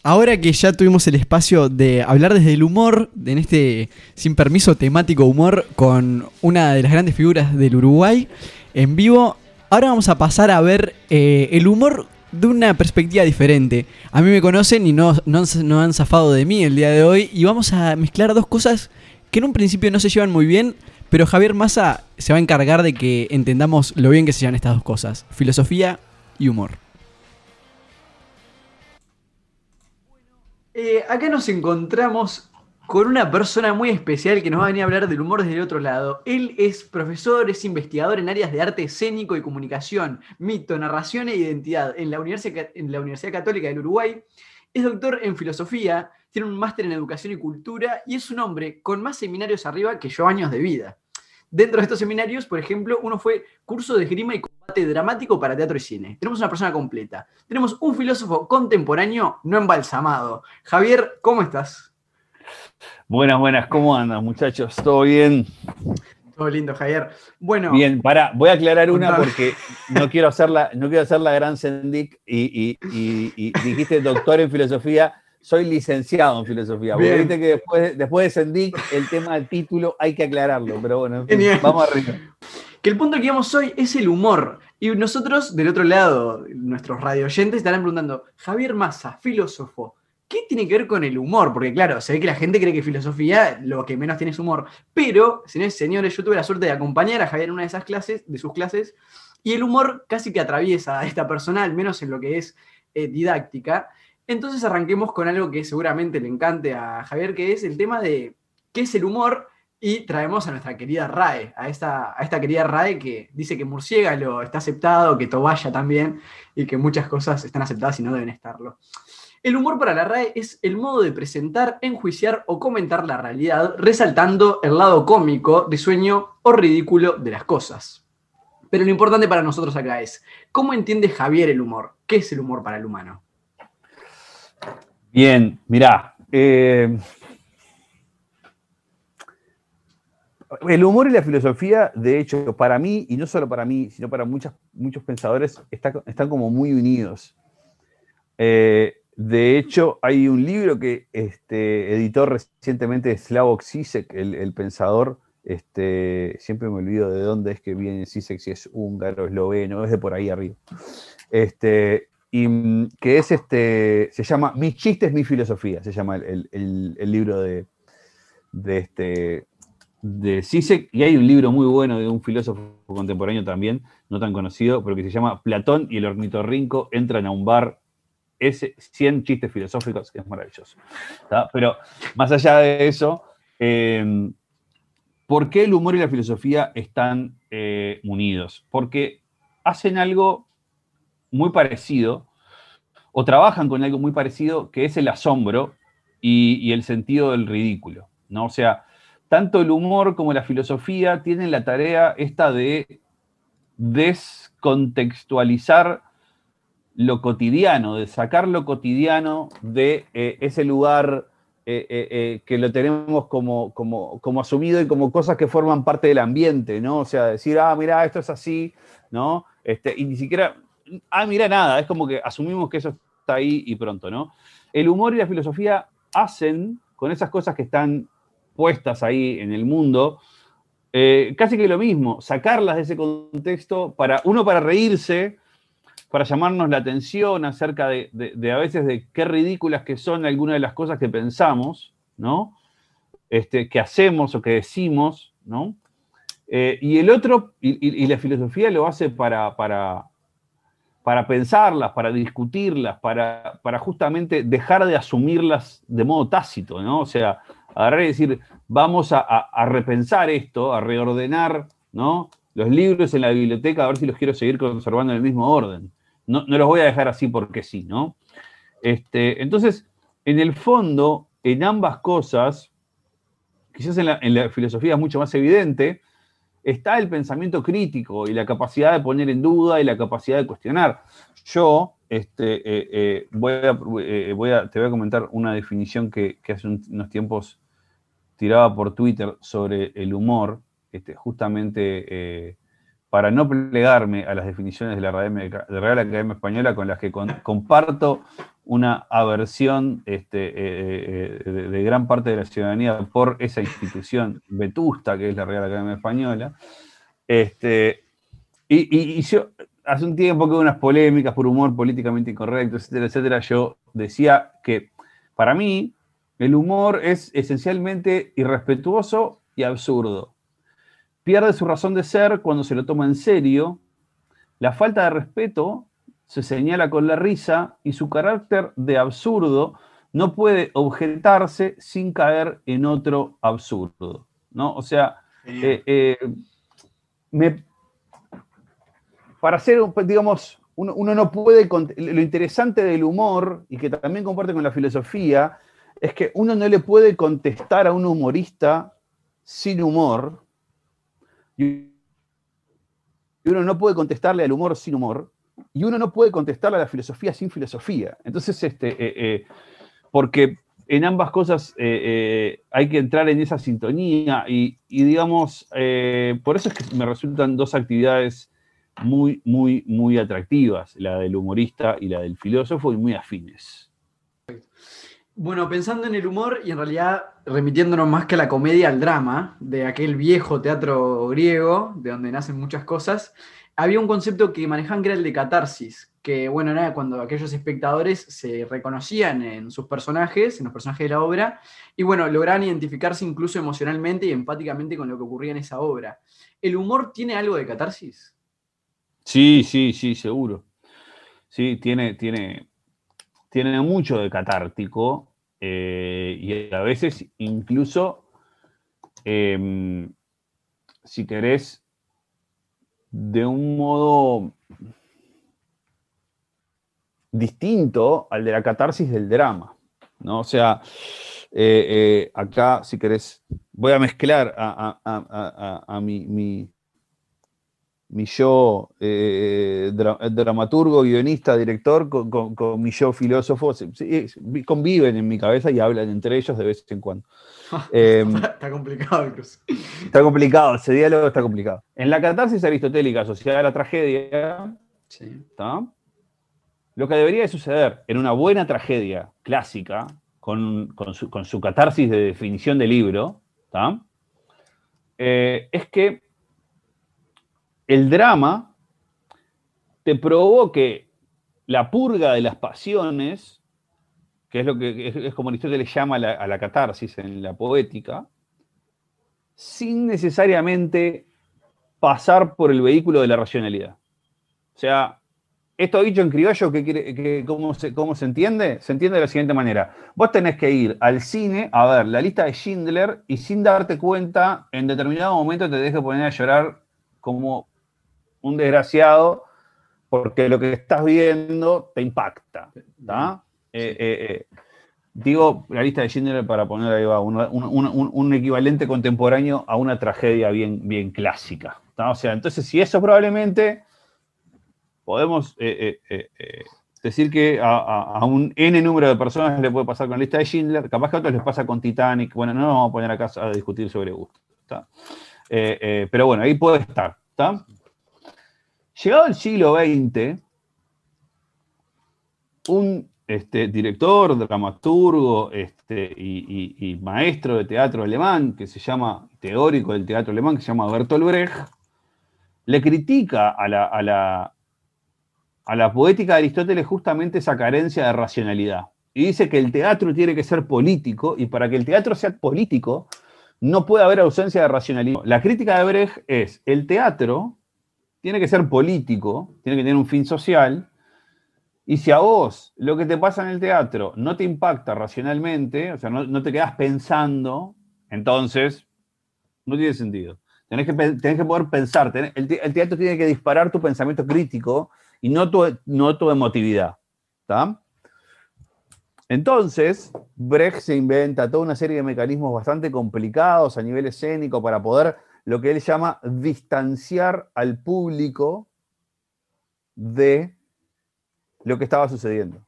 ahora que ya tuvimos el espacio de hablar desde el humor, en este sin permiso temático humor, con una de las grandes figuras del Uruguay en vivo, ahora vamos a pasar a ver eh, el humor de una perspectiva diferente. A mí me conocen y no, no, no han zafado de mí el día de hoy, y vamos a mezclar dos cosas que en un principio no se llevan muy bien, pero Javier Massa se va a encargar de que entendamos lo bien que se llevan estas dos cosas, filosofía y humor. Eh, acá nos encontramos con una persona muy especial que nos va a venir a hablar del humor desde el otro lado. Él es profesor, es investigador en áreas de arte escénico y comunicación, mito, narración e identidad en la Universidad, en la Universidad Católica del Uruguay. Es doctor en filosofía, tiene un máster en educación y cultura y es un hombre con más seminarios arriba que yo años de vida. Dentro de estos seminarios, por ejemplo, uno fue curso de esgrima y combate dramático para teatro y cine. Tenemos una persona completa. Tenemos un filósofo contemporáneo no embalsamado. Javier, ¿cómo estás? Buenas, buenas, ¿cómo andan, muchachos? ¿Todo bien? Todo lindo, Javier. Bueno, Bien, pará, voy a aclarar una porque no quiero hacer la, no quiero hacer la gran Sendic y, y- y- y dijiste doctor en filosofía, soy licenciado en filosofía. Porque viste que después, después de Sendic el tema del título hay que aclararlo, pero bueno, en fin, vamos arriba. que el punto que vamos hoy es el humor. Y nosotros, del otro lado, nuestros radio oyentes estarán preguntando, Javier Massa, filósofo, ¿qué ¿qué tiene que ver con el humor? Porque claro, se ve que la gente cree que filosofía lo que menos tiene es humor. Pero, señores, señores, yo tuve la suerte de acompañar a Javier en una de esas clases, de sus clases, y el humor casi que atraviesa a esta persona, al menos en lo que es eh, didáctica. Entonces arranquemos con algo que seguramente le encante a Javier, que es el tema de qué es el humor. Y traemos a nuestra querida RAE, a esta, querida RAE que dice que murciélago está aceptado, que toballa también, y que muchas cosas están aceptadas y no deben estarlo. El humor para la RAE es el modo de presentar, enjuiciar o comentar la realidad, resaltando el lado cómico, risueño o ridículo de las cosas. Pero lo importante para nosotros acá es, ¿cómo entiende Javier el humor? ¿Qué es el humor para el humano? Bien, mirá. eh, el humor y la filosofía, de hecho, para mí, y no solo para mí, sino para muchos pensadores, está- están como muy unidos. Eh, de hecho, hay un libro que este, editó recientemente Slavoj Zizek, el, el pensador, este, siempre me olvido de dónde es que viene Zizek, si es húngaro, esloveno, es de por ahí arriba. Este, y mm, que es este, se llama Mis chistes, mi filosofía, se llama el, el- libro de, de este de Zizek, y hay un libro muy bueno de un filósofo contemporáneo también, no tan conocido, pero que se llama Platón y el ornitorrinco entran a un bar, ese 100 chistes filosóficos, que es maravilloso. Pero más allá de eso, eh, ¿por qué el humor y la filosofía están eh, unidos? Porque hacen algo muy parecido, o trabajan con algo muy parecido, que es el asombro y, el sentido del ridículo, ¿no? O sea, tanto el humor como la filosofía tienen la tarea esta de descontextualizar lo cotidiano, de sacar lo cotidiano de eh, ese lugar eh, eh, que lo tenemos como, como, como asumido y como cosas que forman parte del ambiente, ¿no? O sea, decir, ah, mira, esto es así, ¿no? Este, y ni siquiera, ah, mira, nada, es como que asumimos que eso está ahí y pronto, ¿no? El humor y la filosofía hacen con esas cosas que están puestas ahí en el mundo, eh, casi que lo mismo, sacarlas de ese contexto para, uno para reírse, para llamarnos la atención acerca de, de- a veces de qué ridículas que son algunas de las cosas que pensamos, ¿no? Este, que hacemos o que decimos, ¿no? Eh, y el otro, y, la filosofía lo hace para, para pensarlas, para discutirlas, para, para justamente dejar de asumirlas de modo tácito, ¿no? O sea, agarrar y decir, vamos a, repensar esto, a reordenar, ¿no? Los libros en la biblioteca, a ver si los quiero seguir conservando en el mismo orden. No, no los voy a dejar así porque sí, ¿no? Este, entonces, en el fondo, en ambas cosas, quizás en la, en la filosofía es mucho más evidente, está el pensamiento crítico y la capacidad de poner en duda y la capacidad de cuestionar. Yo este, eh, eh, eh, voy a- te voy a comentar una definición que, hace un- unos tiempos tiraba por Twitter sobre el humor, este, justamente para no plegarme a las definiciones de la Real, Academia- Española con las que comparto una aversión este, eh, eh, de, de gran parte de la ciudadanía por esa institución vetusta que es la Real Academia Española. Este, y, y- y yo, hace un tiempo que hubo unas polémicas por humor políticamente incorrecto, etcétera, etcétera, yo decía que para mí el humor es esencialmente irrespetuoso y absurdo. Pierde su razón de ser cuando se lo toma en serio. La falta de respeto se señala con la risa y su carácter de absurdo no puede objetarse sin caer en otro absurdo. ¿no? O sea, eh, eh, me- para hacer, un- digamos, uno, uno no puede, lo interesante del humor y que también comparte con la filosofía, es que uno no le puede contestar a un humorista sin humor, y uno no puede contestarle al humor sin humor, y uno no puede contestarle a la filosofía sin filosofía. Entonces, este, eh, eh, porque en ambas cosas eh, hay que entrar en esa sintonía y, y digamos, por eso es que me resultan dos actividades muy, muy, muy atractivas, la del humorista y la del filósofo, y muy afines. Bueno, pensando en el humor y en realidad remitiéndonos más que a la comedia, al drama, de aquel viejo teatro griego, de donde nacen muchas cosas, había un concepto que manejaban que era el de catarsis, que, bueno, era cuando aquellos espectadores se reconocían en sus personajes, en los personajes de la obra, y bueno, lograban identificarse incluso emocionalmente y empáticamente con lo que ocurría en esa obra. ¿El humor tiene algo de catarsis? Sí, sí, sí, seguro. Sí, tiene, tiene, tiene mucho de catártico eh, y a veces incluso, em, si querés, de un modo distinto al de la catarsis del drama. ¿no? O sea, eh, eh, acá, si querés, voy a mezclar a, mi, mi, yo eh, dramaturgo, guionista, director, con, mi yo filósofo. conviven en mi cabeza y hablan entre ellos de vez en cuando. Em, está complicado incluso. Está complicado, ese diálogo está complicado. En la catarsis aristotélica asociada a la tragedia. Lo que debería de suceder en una buena tragedia clásica, con, su, catarsis de definición de libro, eh, es que el drama te provoque la purga de las pasiones, que es lo que es, como Aristóteles llama a la catarsis en la poética, sin necesariamente pasar por el vehículo de la racionalidad. O sea, esto dicho en criollo, ¿qué quiere, cómo, se, ¿cómo se entiende? Se entiende de la siguiente manera. Vos tenés que ir al cine a ver la lista de Schindler y sin darte cuenta, en determinado momento te dejes poner a llorar como un desgraciado porque lo que estás viendo te impacta. Eh, eh, eh, digo, la lista de Schindler para poner ahí va, un, equivalente contemporáneo a una tragedia bien, bien clásica. O sea, entonces si eso probablemente podemos decir que a, un N número de personas le puede pasar con la lista de Schindler, capaz que a otros les pasa con Titanic, bueno, no nos vamos a poner acá a discutir sobre gusto. pero bueno, ahí puede estar. Llegado el siglo XX, un este, director, dramaturgo este, y, maestro de teatro alemán, que se llama, teórico del teatro alemán, que se llama Bertolt Brecht, le critica a la, a la poética de Aristóteles justamente esa carencia de racionalidad. Y dice que el teatro tiene que ser político, y para que el teatro sea político, no puede haber ausencia de racionalidad. La crítica de Brecht es, el teatro tiene que ser político, tiene que tener un fin social, y si a vos lo que te pasa en el teatro no te impacta racionalmente, o sea, no, te quedas pensando, entonces no tiene sentido. Tenés que, que poder pensar, el, teatro tiene que disparar tu pensamiento crítico y no tu, no tu emotividad. Entonces, Brecht se inventa toda una serie de mecanismos bastante complicados a nivel escénico para poder, lo que él llama, distanciar al público de lo que estaba sucediendo.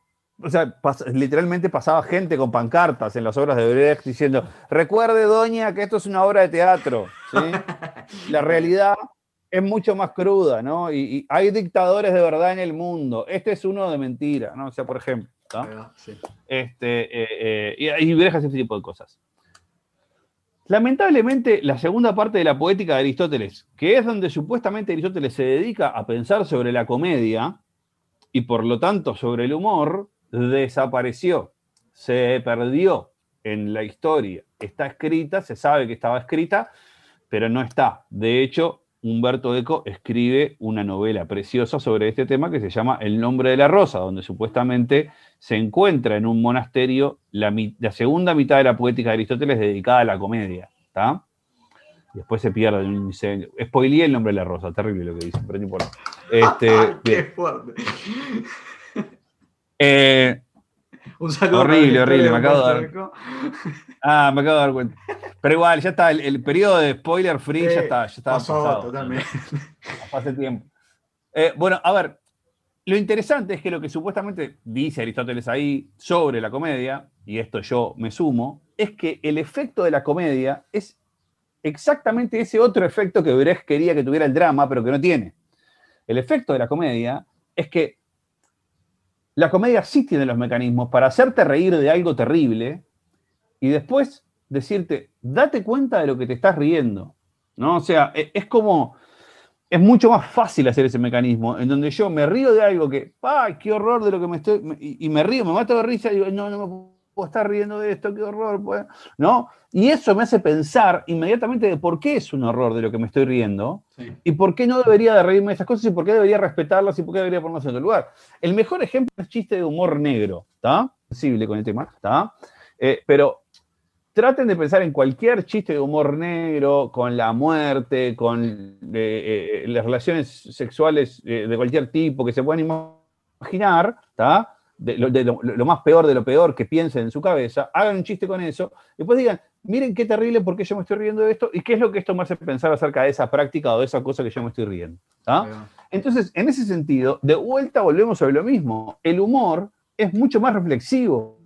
O sea, literalmente pasaba gente con pancartas en las obras de Brecht diciendo, recuerde, doña, que esto es una obra de teatro. La realidad es mucho más cruda, ¿no? Y, hay dictadores de verdad en el mundo. Este es uno de mentira, ¿no? O sea, por ejemplo. Este, eh, eh, y, y ese tipo de cosas. Lamentablemente, la segunda parte de la poética de Aristóteles, que es donde supuestamente Aristóteles se dedica a pensar sobre la comedia y por lo tanto sobre el humor, desapareció, se perdió en la historia. Está escrita, se sabe que estaba escrita, pero no está. De hecho, Humberto Eco escribe una novela preciosa sobre este tema que se llama El nombre de la rosa, donde supuestamente se encuentra en un monasterio la, segunda mitad de la poética de Aristóteles dedicada a la comedia. Después se pierde en un incendio. Spoileé el nombre de la rosa, terrible lo que dice, pero no importa. Este, ¡Qué fuerte! Eh, un saludo. Horrible, horrible, me acabo de dar. Ah, me acabo de dar cuenta. Pero igual, ya está, el, periodo de spoiler free ya está. Ya está pasó pasado, totalmente. Hace tiempo. Eh, bueno, a ver, lo interesante es que lo que supuestamente dice Aristóteles ahí sobre la comedia, y esto yo me sumo, es que el efecto de la comedia es exactamente ese otro efecto que Brecht quería que tuviera el drama, pero que no tiene. El efecto de la comedia es que la comedia sí tiene los mecanismos para hacerte reír de algo terrible y después decirte, date cuenta de lo que te estás riendo. ¿no? O sea, e, es como, es mucho más fácil hacer ese mecanismo, en donde yo me río de algo que, ¡ay, qué horror de lo que me estoy! y me río, me mato de risa y digo, no, no me puedo estar riendo de esto, qué horror, pues", ¿no? Y eso me hace pensar inmediatamente de por qué es un horror de lo que me estoy riendo, y por qué no debería de reírme de esas cosas, y por qué debería respetarlas, y por qué debería ponerlas en otro lugar. El mejor ejemplo es chiste de humor negro, ¿está? Sensible con el tema, ¿está? Eh, pero traten de pensar en cualquier chiste de humor negro, con la muerte, con eh, eh, las relaciones sexuales eh, de cualquier tipo que se puedan imaginar, ¿está? De, lo, de lo- lo más peor de lo peor que piensen en su cabeza, hagan un chiste con eso, y después digan, miren qué terrible, por qué yo me estoy riendo de esto, y qué es lo que esto me hace pensar acerca de esa práctica o de esa cosa que yo me estoy riendo. ¿está? Entonces, en ese sentido, de vuelta volvemos sobre lo mismo. El humor es mucho más reflexivo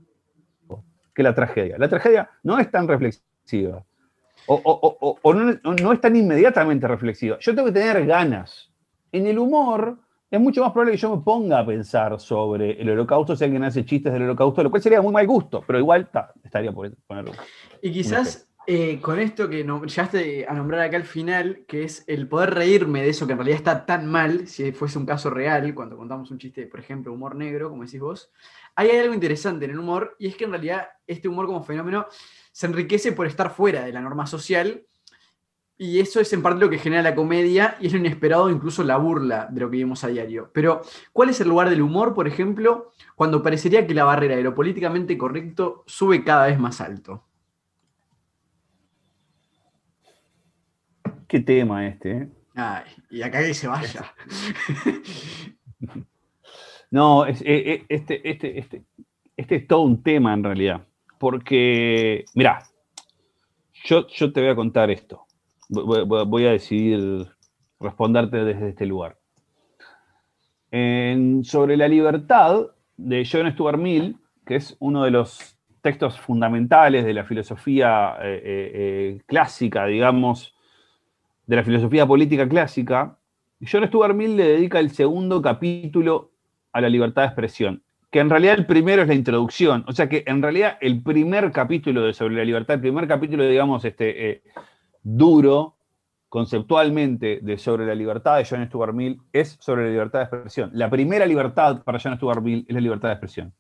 que la tragedia. La tragedia no es tan reflexiva. O, o- o- o- no- no es tan inmediatamente reflexiva. Yo tengo que tener ganas. En el humor es mucho más probable que yo me ponga a pensar sobre el holocausto si alguien hace chistes del holocausto, lo cual sería muy mal gusto, pero igual ta, estaría por ponerlo. Y quizás eh, con esto que no, llegaste a nombrar acá al final, que es el poder reírme de eso que en realidad está tan mal, si fuese un caso real, cuando contamos un chiste, por ejemplo, humor negro, como decís vos, ahí hay algo interesante en el humor, y es que en realidad este humor como fenómeno se enriquece por estar fuera de la norma social, y eso es en parte lo que genera la comedia, y es lo inesperado, incluso la burla de lo que vivimos a diario. Pero, ¿cuál es el lugar del humor, por ejemplo, cuando parecería que la barrera de lo políticamente correcto sube cada vez más alto? Qué tema este, ¿eh? Ay, y acá que se vaya. No, es- eh, eh, este, este, este, este es todo un tema en realidad. Porque, mirá, yo, yo te voy a contar esto. Voy, a decidir responderte desde este lugar. Sobre la libertad de John Stuart Mill, que es uno de los textos fundamentales de la filosofía eh, eh, eh, clásica, digamos, de la filosofía política clásica, John Stuart Mill le dedica el segundo capítulo a la libertad de expresión, que en realidad el primero es la introducción, o sea que en realidad el primer capítulo de sobre la libertad, el primer capítulo, digamos, este, duro, conceptualmente, de sobre la libertad de John Stuart Mill, es sobre la libertad de expresión. La primera libertad para John Stuart Mill es la libertad de expresión.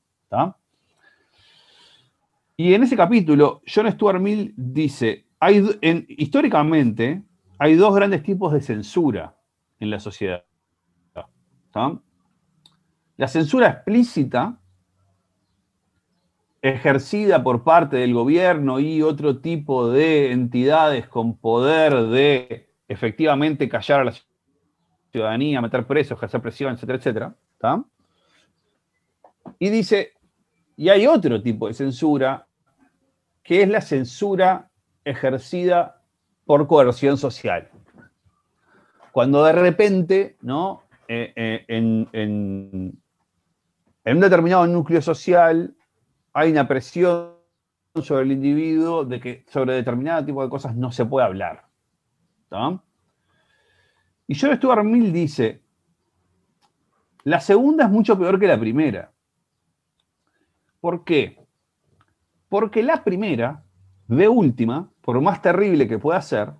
Y en ese capítulo, John Stuart Mill dice, hay, históricamente hay dos grandes tipos de censura en la sociedad. ¿está? La censura explícita, ejercida por parte del gobierno y otro tipo de entidades con poder de efectivamente callar a la ciudadanía, meter presos, ejercer presión, etcétera, etcétera. ¿está? Y dice, y hay otro tipo de censura, que es la censura ejercida por coerción social. Cuando de repente, ¿no? Eh, eh, en un determinado núcleo social hay una presión sobre el individuo de que sobre determinado tipo de cosas no se puede hablar. ¿tá? Y John Stuart Mill dice, la segunda es mucho peor que la primera. ¿Por qué? Porque la primera, de última, por más terrible que pueda ser,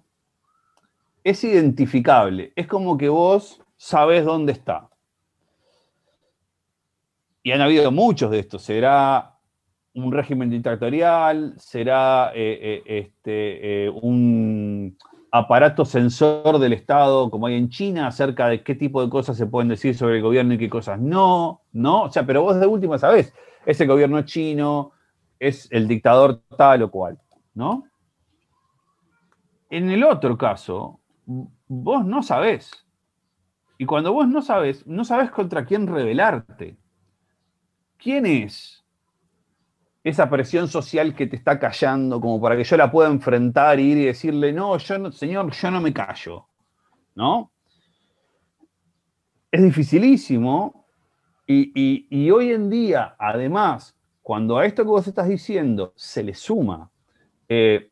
es identificable. Es como que vos sabés dónde está. Y han habido muchos de estos. Será un régimen dictatorial, será eh, eh, este, eh, un aparato censor del Estado, como hay en China, acerca de qué tipo de cosas se pueden decir sobre el gobierno y qué cosas no, ¿no? O sea, pero vos de última sabés, es el gobierno chino, es el dictador tal o cual, ¿no? En el otro caso, vos no sabés. Y cuando vos no sabés, no sabés contra quién rebelarte. ¿Quién es esa presión social que te está callando como para que yo la pueda enfrentar y ir y decirle, no, yo no, señor, yo no me callo? ¿No? Es dificilísimo. Y, hoy en día, además, cuando a esto que vos estás diciendo se le suma eh,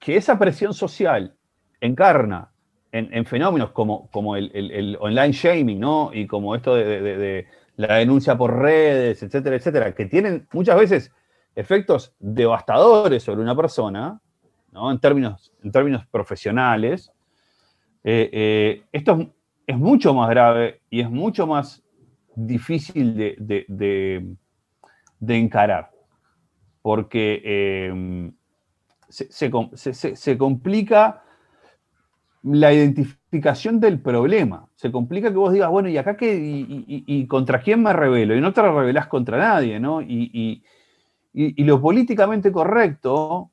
que esa presión social encarna en, en fenómenos como, como el, online shaming, ¿no? Y como esto de la denuncia por redes, etcétera, etcétera, que tienen muchas veces efectos devastadores sobre una persona, ¿no? En términos, en términos profesionales, Eh, eh, esto es, mucho más grave y es mucho más difícil de, de- encarar, porque eh, se- se- se complica la identificación del problema. Se complica que vos digas, bueno, ¿y acá qué? ¿Y, contra quién me revelo? Y no te revelás contra nadie, ¿no? Y, y- lo políticamente correcto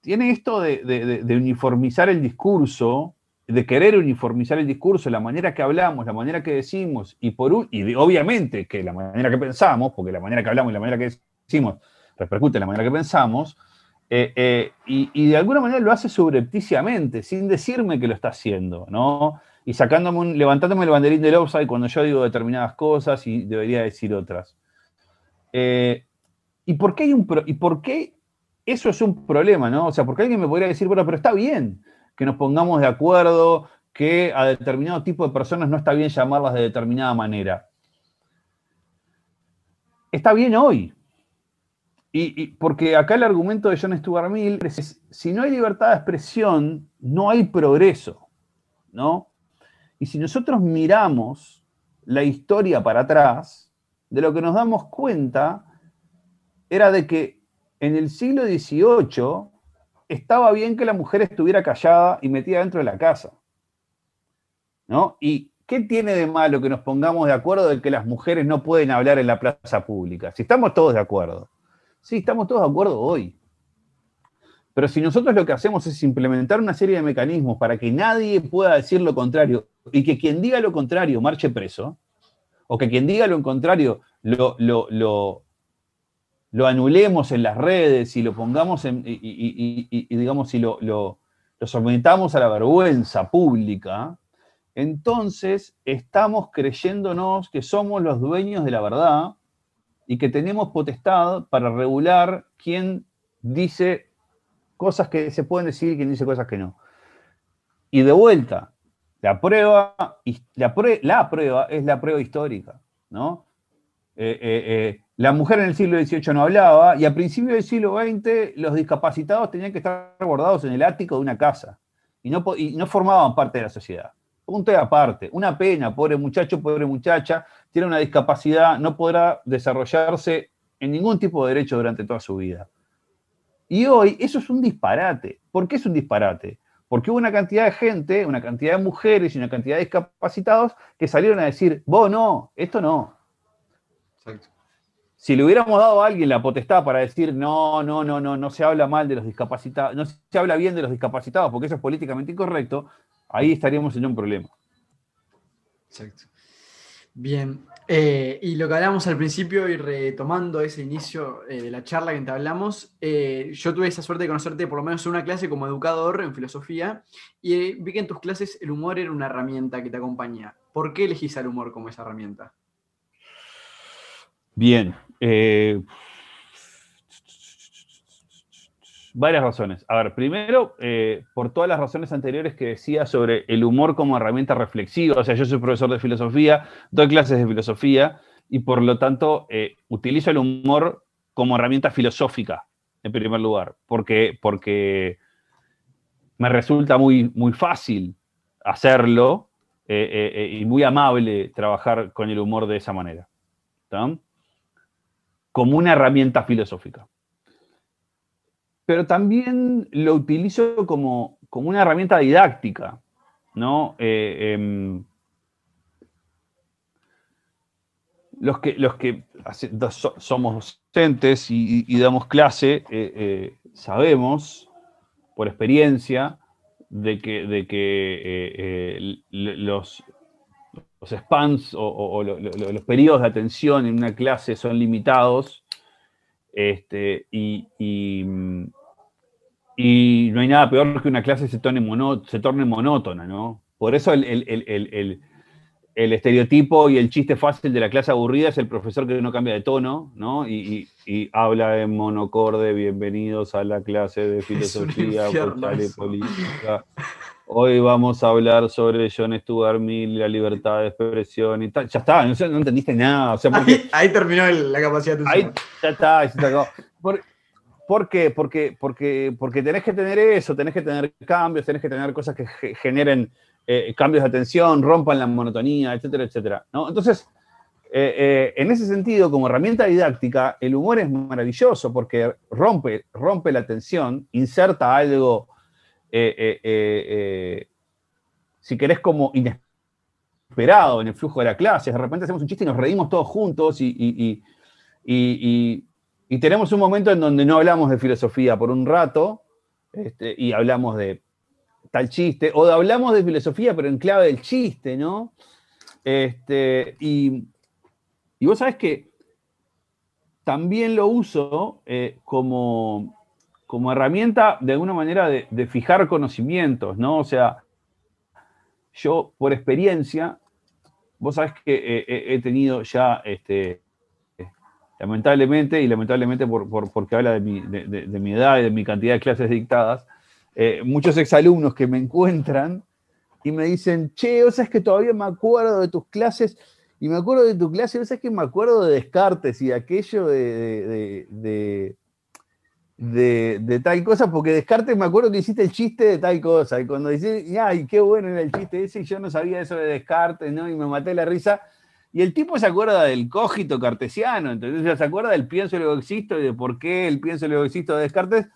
tiene esto de, uniformizar el discurso, de querer uniformizar el discurso, la manera que hablamos, la manera que decimos, y por un- y obviamente que la manera que pensamos, porque la manera que hablamos y la manera que decimos repercute en la manera que pensamos, eh, eh, y, de alguna manera lo hace subrepticiamente, sin decirme que lo está haciendo, ¿no? Y sacándome un- levantándome el banderín del offside cuando yo digo determinadas cosas y debería decir otras. Eh, ¿Y por qué hay un y por qué eso es un problema, ¿no? O sea, porque alguien me podría decir, bueno, pero está bien que nos pongamos de acuerdo que a determinado tipo de personas no está bien llamarlas de determinada manera. Está bien hoy. Y, porque acá el argumento de John Stuart Mill es, si no hay libertad de expresión, no hay progreso, ¿no? Y si nosotros miramos la historia para atrás, de lo que nos damos cuenta era de que en el siglo XVIII estaba bien que la mujer estuviera callada y metida dentro de la casa. ¿No? ¿Y qué tiene de malo que nos pongamos de acuerdo de que las mujeres no pueden hablar en la plaza pública? Si estamos todos de acuerdo. Sí, estamos todos de acuerdo hoy. Pero si nosotros lo que hacemos es implementar una serie de mecanismos para que nadie pueda decir lo contrario y que quien diga lo contrario marche preso, o que quien diga lo contrario lo, lo, lo, anulemos en las redes y lo pongamos en, y- y- y- y, digamos, si lo, lo, lo sometamos a la vergüenza pública, entonces estamos creyéndonos que somos los dueños de la verdad y que tenemos potestad para regular quién dice cosas que se pueden decir y quién dice cosas que no. Y de vuelta, la prueba, la, la prueba es la prueba histórica, ¿no? Eh, eh, eh, la mujer en el siglo XVIII no hablaba y a principios del siglo XX los discapacitados tenían que estar guardados en el ático de una casa y no, y no formaban parte de la sociedad. Punto de aparte. Una pena, pobre muchacho, pobre muchacha, tiene una discapacidad, no podrá desarrollarse en ningún tipo de derecho durante toda su vida. Y hoy eso es un disparate. ¿Por qué es un disparate? Porque hubo una cantidad de gente, una cantidad de mujeres y una cantidad de discapacitados que salieron a decir, vos no, esto no. Si le hubiéramos dado a alguien la potestad para decir, no, no, no, no, no se habla mal de los discapacitados, no se habla bien de los discapacitados porque eso es políticamente incorrecto, ahí estaríamos en un problema. Exacto. Bien. eh, y lo que hablamos al principio y retomando ese inicio eh, de la charla que te hablamos, eh, yo tuve esa suerte de conocerte por lo menos en una clase como educador en filosofía y eh, vi que en tus clases el humor era una herramienta que te acompaña. ¿Por qué elegís al humor como esa herramienta? Bien. eh, varias razones. A ver, primero, eh, por todas las razones anteriores que decía sobre el humor como herramienta reflexiva. O sea, yo soy profesor de filosofía, doy clases de filosofía y por lo tanto eh, utilizo el humor como herramienta filosófica, en primer lugar, porque, porque me resulta muy, muy fácil hacerlo eh, y muy amable trabajar con el humor de esa manera. Como una herramienta filosófica. Pero también lo utilizo como, como una herramienta didáctica, ¿no? Eh, em, los que, los que somos docentes y, damos clase, eh, eh, sabemos por experiencia de que, de que los, los spans o, o- o lo- lo- los periodos de atención en una clase son limitados este, y, mm, y no hay nada peor que una clase se torne, mono- se torne monótona, ¿no? Por eso el, el- el- el- estereotipo y el chiste fácil de la clase aburrida es el profesor que no cambia de tono, ¿no? Y, y- y habla en monocorde, bienvenidos a la clase de filosofía, política. Hoy vamos a hablar sobre John Stuart Mill, la libertad de expresión y tal. Ya está, no, no entendiste nada. O sea, porque Ahí, ahí terminó la capacidad de ahí ya está, ahí se te acabó. ¿Por, qué? Porque, porque, porque tenés que tener eso, tenés que tener cambios, tenés que tener cosas que ge- generen eh, cambios de atención, rompan la monotonía, etcétera, etcétera. Entonces, eh, eh, en ese sentido, como herramienta didáctica, el humor es maravilloso porque rompe, rompe la tensión, inserta algo, si querés, como inesperado en el flujo de la clase. De repente hacemos un chiste y nos reímos todos juntos y- y- y- y- tenemos un momento en donde no hablamos de filosofía por un rato este, y hablamos de tal chiste, o hablamos de filosofía pero en clave del chiste, ¿no? Este, y, y vos sabés que también lo uso eh, como, como herramienta de alguna manera de, fijar conocimientos, ¿no? O sea, yo por experiencia, vos sabés que eh, eh, he tenido ya, este, lamentablemente, y lamentablemente por, por- porque habla de mi, de- de- de mi edad y de mi cantidad de clases dictadas, eh, muchos exalumnos que me encuentran y me dicen, che, vos sabés que todavía me acuerdo de tus clases, y me acuerdo de tu clase, vos sabés que me acuerdo de Descartes y de aquello de- de tal cosa, porque Descartes me acuerdo que hiciste el chiste de tal cosa, y cuando dices, ay, qué bueno era el chiste ese, y yo no sabía eso de Descartes, ¿no? Y me maté la risa. Y el tipo se acuerda del cogito cartesiano, entonces se acuerda del pienso y luego existo y de por qué el pienso y luego existo de Descartes,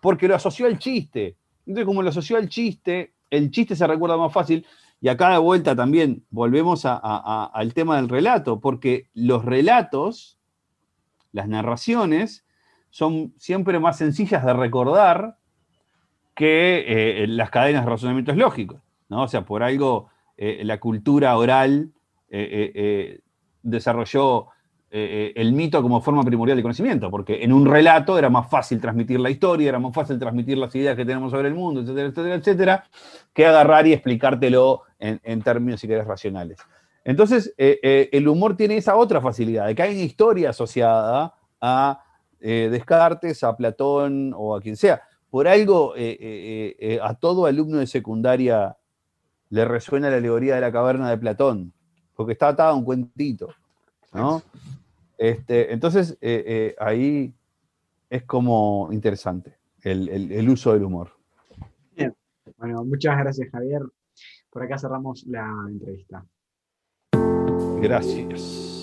porque lo asoció al chiste. Entonces, como lo asoció al chiste, el chiste se recuerda más fácil. Y acá de vuelta también volvemos al tema del relato, porque los relatos, las narraciones, son siempre más sencillas de recordar que eh, las cadenas de razonamientos lógicos. ¿no? O sea, por algo eh, la cultura oral eh, eh, eh, desarrolló el mito como forma primordial de conocimiento, porque en un relato era más fácil transmitir la historia, era más fácil transmitir las ideas que tenemos sobre el mundo, etcétera, etcétera, etcétera, que agarrar y explicártelo en, términos, si querés, racionales. Entonces, el humor tiene esa otra facilidad, de que hay una historia asociada a Descartes, a Platón o a quien sea. Por algo, a todo alumno de secundaria le resuena la alegoría de la caverna de Platón, porque está atada a un cuentito, ¿no? Este, entonces, eh, eh, ahí es como interesante el, el- el uso del humor. Bueno, muchas gracias, Javier. Por acá cerramos la entrevista. Gracias.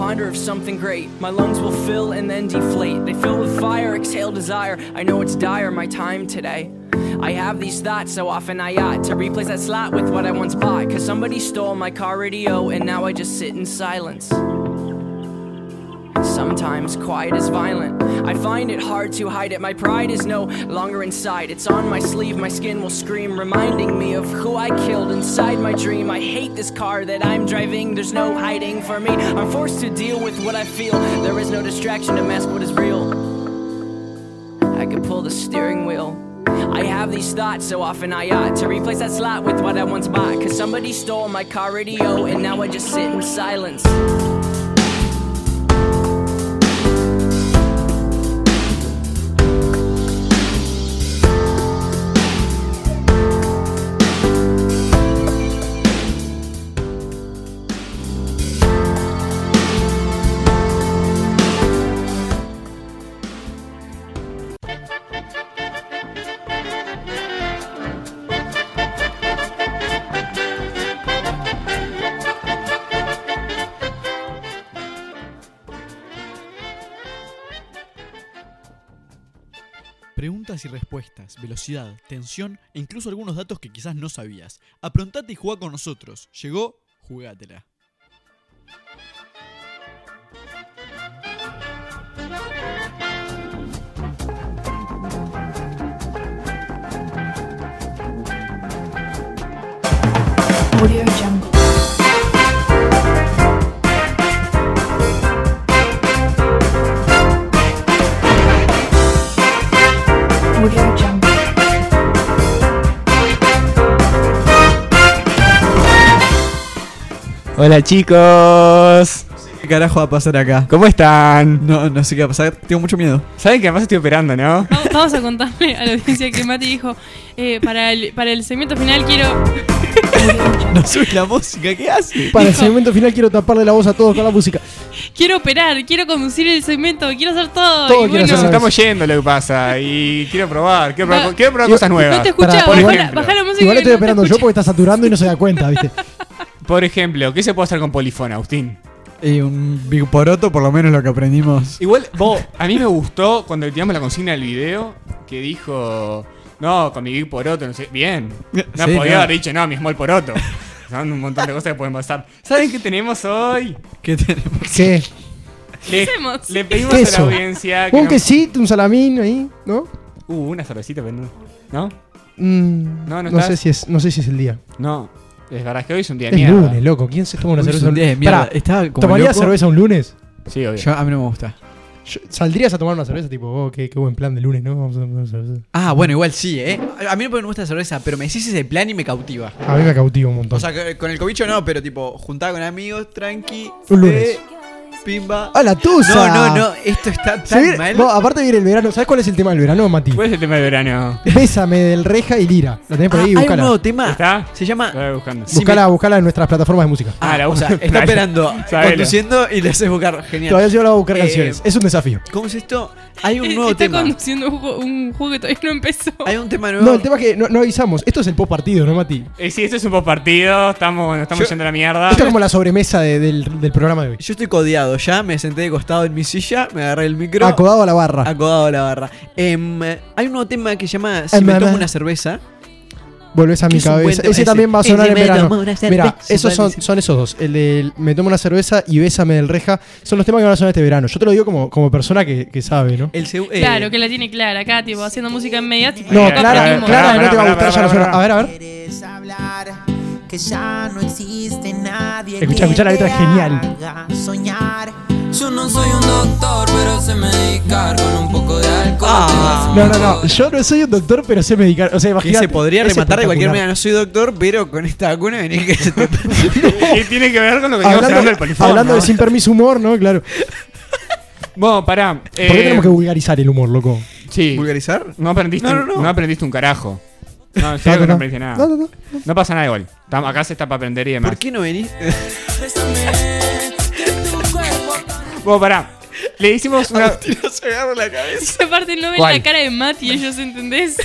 I ponder of something great. My lungs will fill and then deflate. They fill with fire, exhale desire. I know it's dire, my time today. I have these thoughts so often I ought to replace that slot with what I once bought. Cause somebody stole my car radio and now I just sit in silence. Sometimes quiet is violent. I find it hard to hide it. My pride is no longer inside. It's on my sleeve, my skin will scream, reminding me of who I killed inside my dream. I hate this car that I'm driving. There's no hiding for me. I'm forced to deal with what I feel. There is no distraction to mask what is real. I could pull the steering wheel. I have these thoughts so often I ought to replace that slot with what I once bought. Cause somebody stole my car radio and now I just sit in silence. Y respuestas, velocidad, tensión e incluso algunos datos que quizás no sabías. Aprontate y jugá con nosotros. Llegó, jugátela. Hola chicos. ¿Qué carajo va a pasar acá? ¿Cómo están? No, no sé qué va a pasar. Tengo mucho miedo. Saben que además estoy operando, ¿no? Vamos- Vamos a contarle a la audiencia que Mati dijo, eh, para, el, para el segmento final quiero... No sube la música, ¿qué hace? Para el segmento final quiero taparle la voz a todos con la música. Quiero operar, quiero conducir el segmento, quiero hacer todo. Todo y quiero bueno, Nos estamos yendo lo que pasa y quiero probar, quiero probar, quiero cosas nuevas. No te escuchaba, Pará, bajá, igual- la, bajá la música. Igual estoy no te esperando yo porque está saturando y no se da cuenta, ¿viste? Por ejemplo, ¿qué se puede hacer con polifón, Agustín? Y un Big Poroto, por lo menos lo que aprendimos. Igual, vos, a mí me gustó cuando le tiramos la consigna del video que dijo, no, con mi Big Poroto, no sé, bien. No Sí, podía no. haber dicho, no, mi Small Poroto. Son un montón de cosas que pueden pasar. ¿Saben qué tenemos hoy? ¿Qué tenemos? ¿Qué? Le, hacemos? le pedimos a la Queso. audiencia que Un nos- quesito, un salamín ahí, ¿no? Uh, una cervecita, pero no. ¿No? Mm, No, no no, sé si es, no sé si es el día. No. Es verdad que hoy es un día de Es mierda. lunes, loco. ¿Quién se toma una Hoy es cerveza un día de mierda. Pará, Estaba como ¿Tomarías loco. cerveza un lunes? Sí, obvio. Yo, a mí no me gusta. Yo- ¿Saldrías a tomar una cerveza tipo, oh, qué, qué buen plan de lunes, ¿no? Vamos a tomar una cerveza. Ah, bueno, igual sí, ¿eh? A mí no me gusta la cerveza, pero me decís ese plan y me cautiva. A mí me cautiva un montón. O sea, que- con el cobicho no, pero tipo, juntada con amigos, tranqui. Un lunes. eh, pimba. ¡Ah, la tusa! No, no, no, esto está tan viene- mal. vos, aparte viene el verano. ¿Sabes cuál es el tema del verano, Mati? ¿Cuál es el tema de verano? Bésame del Reja y Lira. Lo tenés por Ah, ahí, hay un nuevo tema. ¿Está? Se llama. Lo voy buscando. Sí, Buscala, buscala en nuestras plataformas de música. Ah, la o sea, busca- está esperando, Sabelo. conduciendo y le haces buscar. Genial. Todavía yo la voy a buscar Eh, canciones. Es un desafío. ¿Cómo es esto? Hay un Eh, nuevo Está tema. conduciendo un, ju- un juego que todavía no empezó. Hay un tema nuevo. No, el tema es que no, no avisamos. Esto es el post partido, ¿no, Mati? Eh, sí, este es un post partido, estamos, nos estamos Yo- yendo a la mierda. Esto es como la sobremesa de- del, del programa de hoy. Yo estoy codeado ya, me senté de costado en mi silla, me agarré el micro. Acodado a la barra. Acodado a la barra. Em, hay un nuevo tema que se llama Si Em, me em, tomo em. una cerveza. Volvés a mi cabeza. Ese ese. también va a sonar en verano. Mira, esos son, esos dos. El de Me tomo una cerveza y Bésame del Reja. Son los temas que van a sonar este verano. Yo te lo digo como, como persona que, que sabe, ¿no? El eh, Claro, que la tiene clara acá, tipo, haciendo música en media. Tipo, No, Clara. Clara, no te va a gustar, ya pará, no suena. pará. A ver, a ver. Quieres hablar que ya no existe nadie. Escucha, escucha la letra, genial. soñar. Yo no soy un doctor, pero sé medicar con un poco de alcohol. Ah. No, no, no. Yo no soy un doctor, pero sé medicar. O sea, imagínate. se podría rematar de cualquier manera. No soy doctor, pero con esta vacuna venía que se te. ¿Qué tiene que ver con lo que estamos hablando Hablando, del polifón? hablando de ¿no? sin permiso humor, ¿no? Claro. Bueno, pará. ¿Por qué eh, tenemos que vulgarizar el humor, loco? Sí. ¿Vulgarizar? No aprendiste, No, no, no. aprendiste un carajo. No, en serio No, que no, no no. aprendiste nada. No, no, no. No pasa nada igual. Tam- Acá se está para aprender y demás. ¿Por qué no venís? Bueno, pará. Le hicimos una. no se agarra la cabeza. Esa parte no ven ¿Cuál? la cara de Matt y ellos, ¿entendés?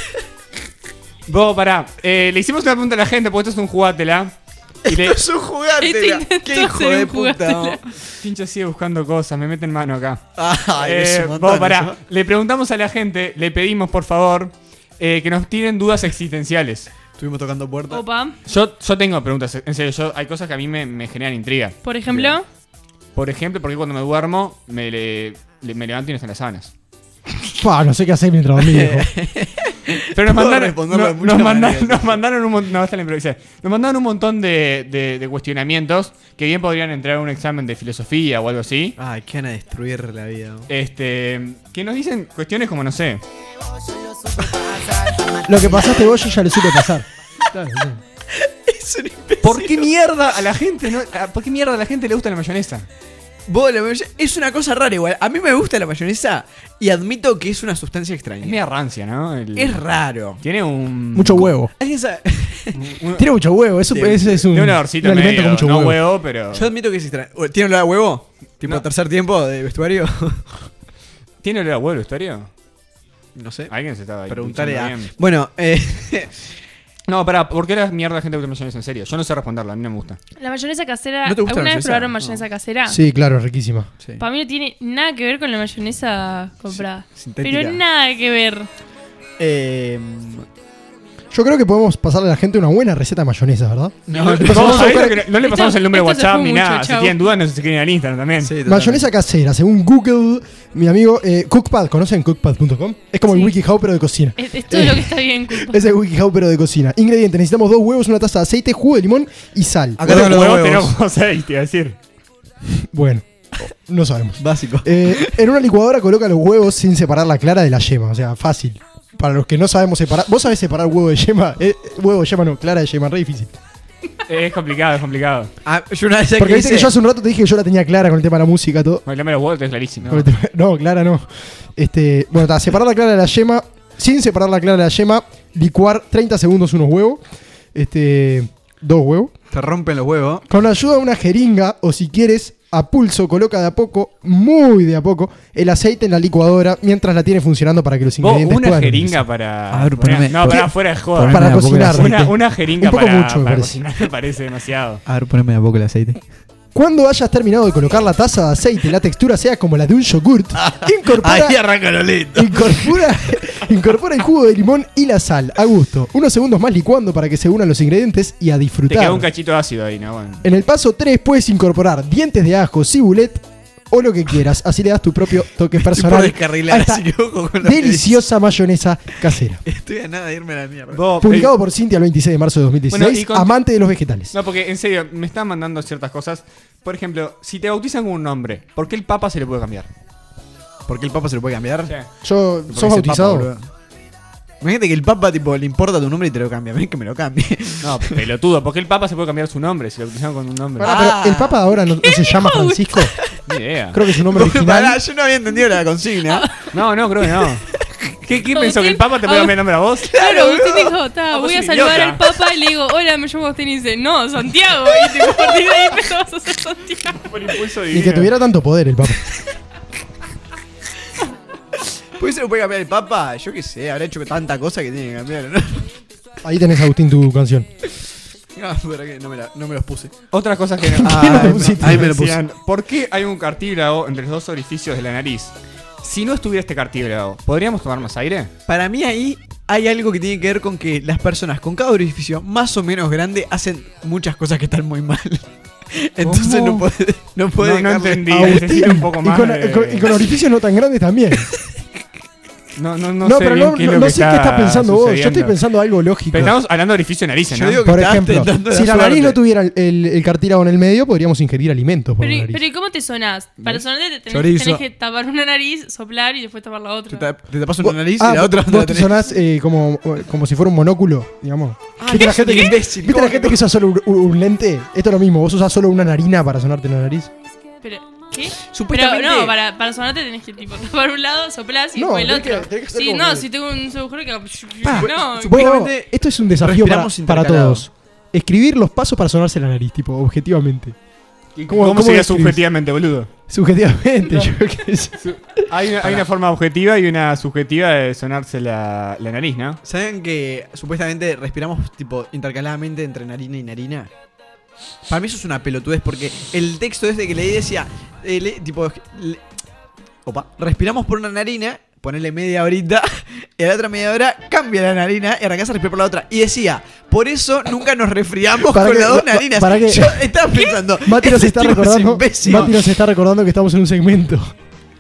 Vos, pará. Eh, le hicimos una pregunta a la gente, porque esto es un jugátela. Y le. Es un jugante. Este Qué hijo de un puta. jugátela. Pincho sigue buscando cosas, me meten mano acá. Ay, Eh, es un montón vos, pará. Le preguntamos a la gente, le pedimos por favor eh, que nos tiren dudas existenciales. Estuvimos tocando puertas. Opa, Yo, yo tengo preguntas, en serio, yo, hay cosas que a mí me, me generan intriga. por ejemplo. Por ejemplo, porque cuando me duermo, me, le- le- me levanto y no están las sábanas. Pua, no sé qué hacer mientras dormí, viejo. Pero nos Puedo mandaron, responderlo no- de muchas nos, mandaron, maneras. nos mandaron un montón. No, esta la improvisé. Nos mandaron un montón de, de- de cuestionamientos que bien podrían entrar a un examen de filosofía o algo así. Ay, qué van a destruir la vida. Este. Que nos dicen cuestiones como, no sé. Lo que pasaste vos, yo ya lo supe pasar. Claro, sí. Es un imbécil. ¿Por qué mierda a la gente no, a- ¿Por qué mierda a la gente le gusta la mayonesa? Vos, la mayonesa- es una cosa rara igual. A mí me gusta la mayonesa y admito que es una sustancia Es extraña. media rancia, ¿no? El- Es raro. Tiene un. Mucho huevo. ¿Alguien sabe? un- Tiene mucho huevo. Eso, Sí, ese es un, tiene un olorcito un alimento medio, con mucho no huevo. pero. Yo admito que es extraño. ¿Tiene olor a huevo? ¿Tipo No. tercer tiempo de vestuario? ¿Tiene olor a huevo el vestuario? no sé. Alguien se estaba ahí Preguntaré a. Bueno, eh. No, pará, ¿por qué la mierda la gente gusta mayonesa en serio? Yo no sé responderla, a mí no me gusta. La mayonesa casera. ¿No te gusta la ¿Alguna vez mayonesa? probaron No. mayonesa casera? Sí, claro, riquísima. sí. Para mí no tiene nada que ver con la mayonesa comprada. Sintética. Pero nada que ver. Eh, Yo creo que podemos pasarle a la gente una buena receta de mayonesa, ¿verdad? no, No, no le pasamos Esto- el número de WhatsApp ni mucho, nada. Si tienen dudas, nos escriben al Instagram también. sí. Mayonesa casera, según Google, mi amigo eh, Cookpad, ¿conocen cookpad.com? Es como Sí. el WikiHow pero de cocina. Es, es todo lo que está bien, culpa. Es el WikiHow pero de cocina. Ingredientes, necesitamos dos huevos, una taza de aceite, jugo de limón y sal. Acá los huevos, huevos. tenemos aceite, iba a decir. Bueno, no sabemos. Básico. Eh, en una licuadora coloca los huevos sin separar la clara de la yema, o sea, fácil. Para los que no sabemos separar, ¿vos sabés separar huevo de yema? Eh, huevo de yema no, clara de yema, re difícil. Es complicado, es complicado. Ah, yo una vez Porque que viste que hice- yo hace un rato te dije que yo la tenía clara con el tema de la música, todo. Bailame los huevos, es clarísimo. Con el tema- No, clara no. Este, bueno, está, separar la clara de la yema, sin separar la clara de la yema, licuar 30 segundos unos huevos. Este, dos huevos. Te rompen los huevos. Con ayuda de una jeringa, o si quieres, a pulso, coloca de a poco, muy de a poco, el aceite en la licuadora mientras la tiene funcionando para que los ingredientes una puedan jeringa para. A ver, para- poneme- no, para pon- fuera de joda. Para cocinar, Una, jeringa Un poco para, mucho, me para parece. cocinar me parece demasiado. A ver, poneme de a poco el aceite. Cuando hayas terminado de colocar la taza de aceite, la textura sea como la de un yogurt, incorpora, Ahí arranca lo lindo. incorpora, incorpora el jugo de limón y la sal, a gusto. Unos segundos más licuando para que se unan los ingredientes y a Te disfrutar. queda un cachito ácido ahí, ¿no? Bueno. En el paso 3 puedes incorporar dientes de ajo, cibulet o lo que quieras. Así le das tu propio toque personal descarrilar, a esta así que ojo con lo que deliciosa mayonesa casera. Estoy a nada de irme a la mierda. Publicado por Cintia el 26 de marzo de 2016, Bueno, amante de los vegetales. No, porque en serio, me están mandando ciertas cosas. Por ejemplo, si te bautizan con un nombre, ¿por qué el papa se le puede cambiar? ¿Por qué el papa se lo puede cambiar? Yo, Porque ¿sos bautizado? Imagínate que el papa tipo le importa tu nombre y te lo cambia. Ven que me lo cambie. No, pelotudo, ¿por qué el papa se puede cambiar su nombre si lo bautizaron con un nombre? Pará, pero el Papa ahora no, no se llama Francisco. Ni idea. Creo que su nombre original. Pará, yo no había entendido la consigna. No, no, creo que no. ¿Qué, qué pensó? ¿Que el papa te puede cambiar el nombre a vos? Claro, usted dijo, "Ta, Ah, voy a saludar al Papa y le digo, hola, me llamo Agustín y dice, no, Santiago. Y tipo, a partir de ahí empezamos a hacer Santiago. Por impulso Ni que tuviera tanto poder el Papa. ¿Por qué se lo puede cambiar el papa? Yo qué sé, habrá hecho tanta cosa que tiene que cambiar, ¿no? Ahí tenés, Agustín, tu canción. No, ¿para qué? No me, la- no me los puse. Otras cosas que no. ¿Quién lo Ah, pusiste? Ahí me lo puse. decían, ¿Por qué hay un cartílago entre los dos orificios de la nariz? Si no estuviera este cartílago, ¿podríamos tomar más aire? Para mí ahí hay algo que tiene que ver con que las personas con cada orificio más o menos grande hacen muchas cosas que están muy mal. Entonces ¿Cómo? no puede, no puede No, no dejarle- entendí. Agustín, necesito un poco más y, con, de- con- y con orificios no tan grandes también. No, no, no, No, sé pero bien no, qué es no- lo no que sé qué estás pensando vos. Yo estoy sucediendo. pensando algo lógico. Pero estamos hablando de orificio de narices, ¿no? Yo digo que Por estás ejemplo, tentando si la nariz no tuviera el, el- el cartílago en el medio, podríamos ingerir alimentos por Pero, la nariz. pero ¿y cómo te sonás? Para sonarte te tenés, Chorizo. tenés que tapar una nariz, soplar y después tapar la otra. Te, tap- te tapas una nariz ah, y la otra vos no la te sonás eh, como, como si fuera un monóculo, digamos. Ah, ¿Viste la qué gente, que, ¿viste ¿cómo la gente que usa solo un, un lente? Esto es lo mismo, vos usás solo una narina para sonarte la nariz. Pero, ¿qué? Supuestamente- Pero no, para, para sonarte tenés que tipo tapar un lado, soplás y No, después el que- otro. tenés que hacer sí, como no, que- si tengo un agujero que. Pa, no, supuestamente esto es un desafío para, para todos. Escribir los pasos para sonarse la nariz, tipo, objetivamente. ¿Y ¿Cómo- ¿Cómo, cómo sería subjetivamente, boludo? Subjetivamente, yo qué sé. Hay una, hay una forma objetiva y una subjetiva de sonarse la, la nariz, ¿no? ¿Saben que supuestamente respiramos tipo intercaladamente entre narina y narina? Para mí eso es una pelotudez porque el texto este que leí decía, eh, le- tipo, le- opa, respiramos por una narina, ponerle media horita, y a la otra media hora cambia la narina y arrancás a respirar por la otra. Y decía, por eso nunca nos resfriamos con que- las dos narinas. para que- Yo estaba pensando, Mati nos está es recordando. imbécil. Mati nos está recordando que estamos en un segmento.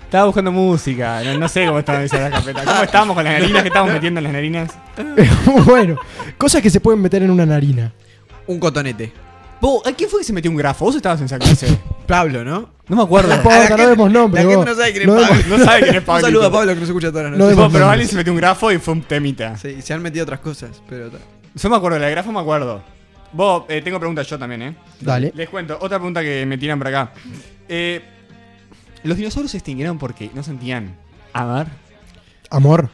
Estaba buscando música, no, no sé cómo estaba esa la carpeta. ¿Cómo estábamos con las narinas? ¿Qué estábamos metiendo en las narinas? bueno, cosas que se pueden meter en una narina. Un cotonete. Vos, ¿a quién fue que se metió un grafo? ¿Vos estabas en esa clase? Pablo, ¿no? No me acuerdo. No importa, no demos nombre. La gente no sabe quién es No Pablo. No sabe quién es Pablo. Un saludo a Pablo que nos escucha todas las No noches. demos pero alguien se metió un grafo y fue un temita. Sí, se han metido otras cosas, pero... Yo me acuerdo, la de grafo me acuerdo. Vos, eh, tengo preguntas yo también, ¿eh? Dale. Les cuento, otra pregunta que me tiran por acá. Eh, ¿Los dinosaurios se extinguieron porque no sentían amar? Amor.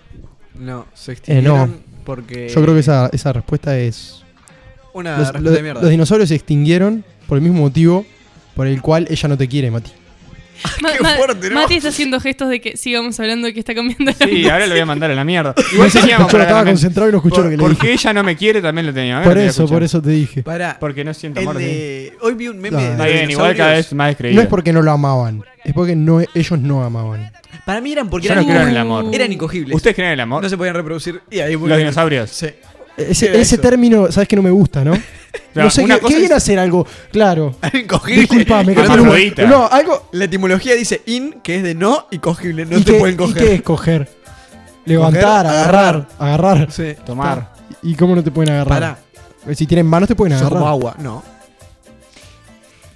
No, se Eh, extinguieron no. porque... Yo creo que esa, esa respuesta es. Una Los, respuesta de mierda. los dinosaurios se extinguieron por el mismo motivo por el cual ella no te quiere, Mati. Ma- Qué Ma- fuerte, ¿no? Mati está haciendo gestos de que sigamos hablando de que está cambiando la Sí, ahora lo voy a mandar a la mierda. No Igual sé si estaba concentrado y no escuchó Por- lo que le Porque dije. ella no me quiere, también lo tenía. Por eso, por eso te dije. Pará, Porque no siento amor. de... Hoy vi un meme Ah. de Está bien, igual cada dinosaurios. vez más descreíble. No es porque no lo amaban, es porque no, ellos no amaban. Para mí eran porque Yo eran, no creo en el amor. eran incogibles. ¿Ustedes creen en el amor? No se podían reproducir. Y ahí Los dinosaurios. Sí. Ese, Era ese eso. término, sabes que no me gusta, ¿no? No sé una qué, qué viene a hacer algo. Claro. Incogible. Disculpame, no. No, algo. La etimología dice in, que es de no, y cogible. No ¿y te qué- pueden ¿Y coger. qué es coger? Levantar, Coger, agarrar, agarrar. Sí. Tomar. ¿Y cómo no te pueden agarrar? Pará. Si tienen manos te pueden Son como agarrar. agua. No.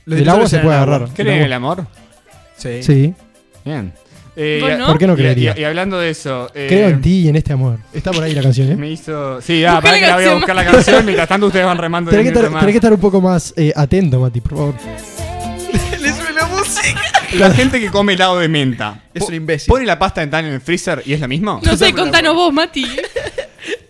Los Del agua se puede agarrar. ¿Creen en el amor? Sí. Sí, Bien. Eh, ¿Vos y a- no? ¿Por qué no creería? Y, y hablando de eso. eh, creo en ti y en este amor. Está por ahí la canción, ¿eh? Me hizo. Sí, ah, para que la voy a buscar la canción. Mientras tanto, ustedes van remando Tenés que, estar, tenés que estar un poco más eh, atento, Mati, por favor. Le sube la música. La gente que come helado de menta. Es un imbécil. ¿Pone la pasta dental en el freezer y es lo mismo? No sé, contanos vos, Mati.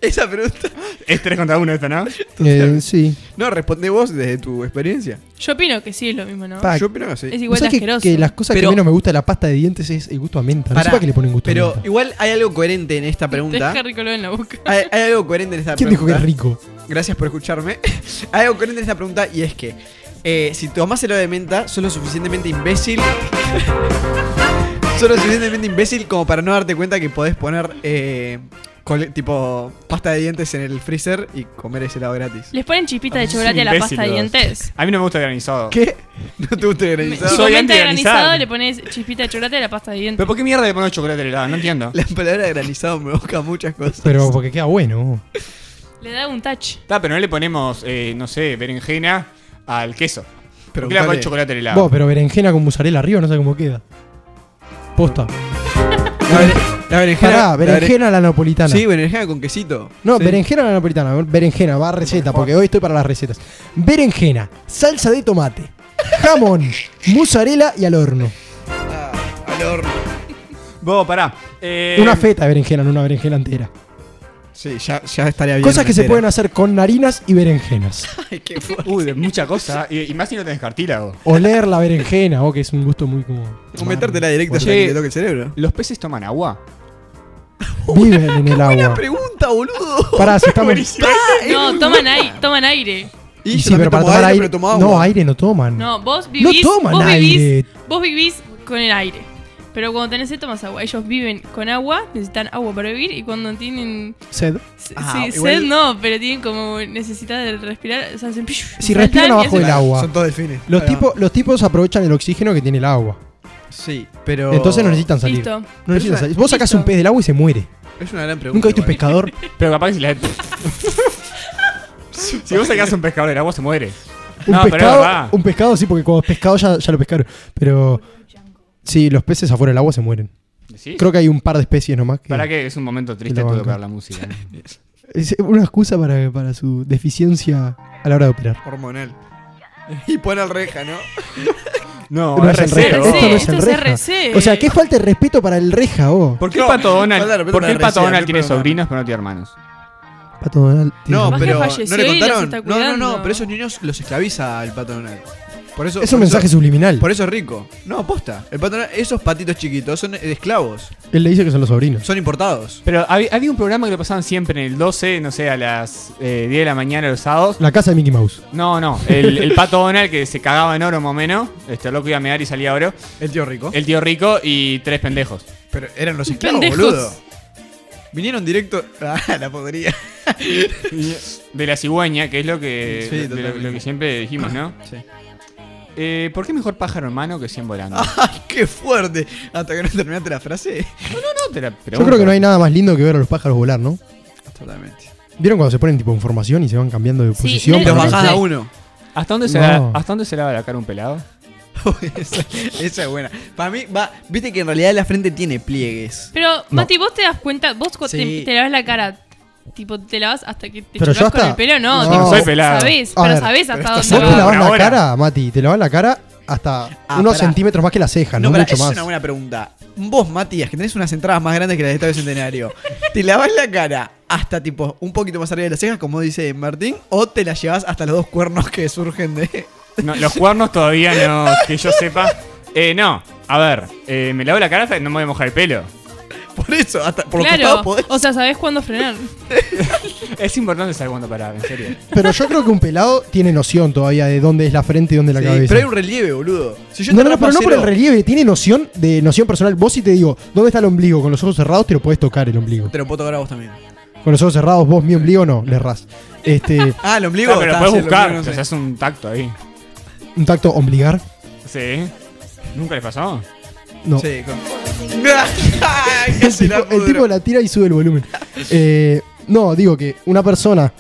Esa pregunta. Es 3 contra 1 esto, ¿no? Eh, sí. No, responde vos desde tu experiencia. Yo opino que sí es lo mismo, ¿no? Pa, Yo opino que sí. Es igual de ¿Sabes que, asqueroso. que las cosas Pero- que menos me gusta de la pasta de dientes es el gusto a menta. No sé Pará, para qué le ponen gusto a Pero menta. igual hay algo coherente en esta pregunta. Deja rico en la boca. Hay, hay algo coherente en esta ¿Quién dijo pregunta. que es rico? Gracias por escucharme. hay algo coherente en esta pregunta y es que eh, si tomás helado de menta, sos lo suficientemente imbécil. sos lo suficientemente imbécil como para no darte cuenta que podés poner eh, tipo pasta de dientes en el freezer y comer ese helado gratis. Les ponen chispita de chocolate a la pasta de dientes. A mí no me gusta el granizado. ¿Qué? ¿No te gusta el granizado? Si Soy comenta anti-granizado. granizado, le pones chispita de chocolate a la pasta de dientes. ¿Pero por qué mierda le pones chocolate al helado? No entiendo. La palabra granizado me busca muchas cosas. Pero porque queda bueno. Le da un touch. Está, pero no le ponemos, eh, no sé, berenjena al queso. Pero ¿Por qué le pones chocolate al helado? Vos, pero berenjena con mozzarella arriba, no sé cómo queda. Posta. La, bere- la berenjena. Pará, berenjena a la napolitana. Sí, berenjena con quesito. No, Sí. berenjena a la napolitana. Berenjena, va a receta, porque hoy estoy para las recetas. Berenjena, salsa de tomate, jamón, mozzarella y al horno. Ah, al horno. Vos, pará. Eh, Una feta de berenjena, no una berenjena entera. Sí, ya, ya estaría bien. Cosas que se pueden hacer con narinas y berenjenas. Ay, qué fuerte. Uy, de mucha cosa. Y, y más si no tenés cartílago. Oler la berenjena, o que es un gusto muy como. O metértela directa ya que te toque el cerebro. ¿Los peces toman agua? Viven en el Buena agua. pregunta, boludo. Pará, si estamos. No, toman, ai- toman aire. Y yo sí, pero también para tomo tomar aire, aire. pero tomo agua. No, aire no toman. No, vos vivís. toman vos vivís, aire. Vos vivís con el aire. Pero cuando tenés sed, tomas agua. Ellos viven con agua, necesitan agua para vivir. Y cuando tienen. Sed. Ah, sí, igual- sed no, pero tienen como necesidad de respirar. O sea, hacen. Si respiran abajo del agua. Son todos delfines. Los, Ahí va. tipos, los tipos aprovechan el oxígeno que tiene el agua. Sí, pero. Entonces no necesitan salir. Listo. No necesitan salir. Vos sacás listo. un pez del agua y se muere. Es una gran pregunta. Nunca viste un igual. pescador. Pero capaz que si la. si vos sacás un pescador del agua, se muere. Un no, pero es pescado, verdad. un pescado sí, porque cuando es pescado ya, ya lo pescaron. Pero sí, los peces afuera del agua se mueren. ¿Sí? Creo que hay un par de especies nomás. Que Para que es un momento triste banca. tocar la música. ¿no? Es una excusa para, para su deficiencia a la hora de operar. Hormonal. Y pone al reja, ¿no? No, No es el reja. Esto no es Esto el es reja. RC. O sea, qué falta de respeto para el reja, vos. ¿Por qué el No, pato falta de Donald, ¿por qué el pato Donald tiene sobrinos pero no tiene hermanos? Pato Donald tiene- No, pero no le contaron. No, no, no, pero esos niños los esclaviza el pato Donald. Por eso, es por un mensaje eso- subliminal. Por eso es rico. No, aposta. El pato Donald, esos patitos chiquitos son esclavos. Él le dice que son los sobrinos. Son importados. Pero había, había un programa que lo pasaban siempre en el 12, no sé, a las eh, 10 de la mañana los sábados. La casa de Mickey Mouse. No, no, el, el pato Donald que se cagaba en oro más o menos. Este loco iba a mear y salía oro. El tío rico. El tío rico y tres pendejos. Pero eran los esclavos, Pendejos. boludo. Vinieron directo. Ah, la podría. De la cigüeña, que es lo que, Sí, de lo, lo que siempre dijimos, ¿no? Sí. Eh, ¿Por qué mejor pájaro en mano que 100 volando? ¡Ay, qué fuerte! Hasta que no terminaste la frase. no te la Yo creo que no hay nada más lindo que ver a los pájaros volar, ¿no? Totalmente. ¿Vieron cuando se ponen tipo en formación y se van cambiando de Sí, posición? no- Y los bajás a Sí. uno. ¿Hasta dónde, se No. la- ¿Hasta dónde se lava la cara un pelado? esa, esa es buena. Para mí, va. Viste que en realidad la frente tiene pliegues. Pero, Mati, vos te das cuenta, vos cu- te, Sí. te lavas la cara, tipo, te lavas hasta que te Pero con el pelo, no, No. tipo, Soy pelado. sabés, A pero ver, sabés pero hasta estás dónde Vos te va. lavas la cara, Mati, te lavas la cara hasta Ah, unos pará. centímetros más que la ceja, no, pará, mucho es más. una buena pregunta. Vos, Matías, que tenés unas entradas más grandes que las de Estadio Centenario, ¿te lavas la cara hasta tipo un poquito más arriba de las cejas, como dice Martín, o te la llevas hasta los dos cuernos que surgen de. No, los cuernos todavía no, que yo sepa. Eh, no, a ver, eh, me lavo la cara hasta que no me voy a mojar el pelo. Por eso, hasta por los Claro, podés. o sea, sabés cuándo frenar. Es importante saber cuándo parar, en serio. Pero yo creo que un pelado tiene noción todavía de dónde es la frente y dónde es la Sí, cabeza. pero hay un relieve, boludo. Si yo no, no, pero no por el relieve, tiene noción de noción personal. Vos si te digo, ¿dónde está el ombligo? Con los ojos cerrados te lo puedes tocar el ombligo. Te lo puedo tocar a vos también. Con los ojos cerrados, vos mi ombligo no, le ras. Este, Ah, el ombligo. Claro, pero lo está, puedes sí, el buscar, ombligo no sé. haces un tacto ahí. un tacto ombligar. Sí. ¿Nunca les pasó? No. Sí, con. el, tipo la tira y sube el volumen. Eh, no, digo que una persona,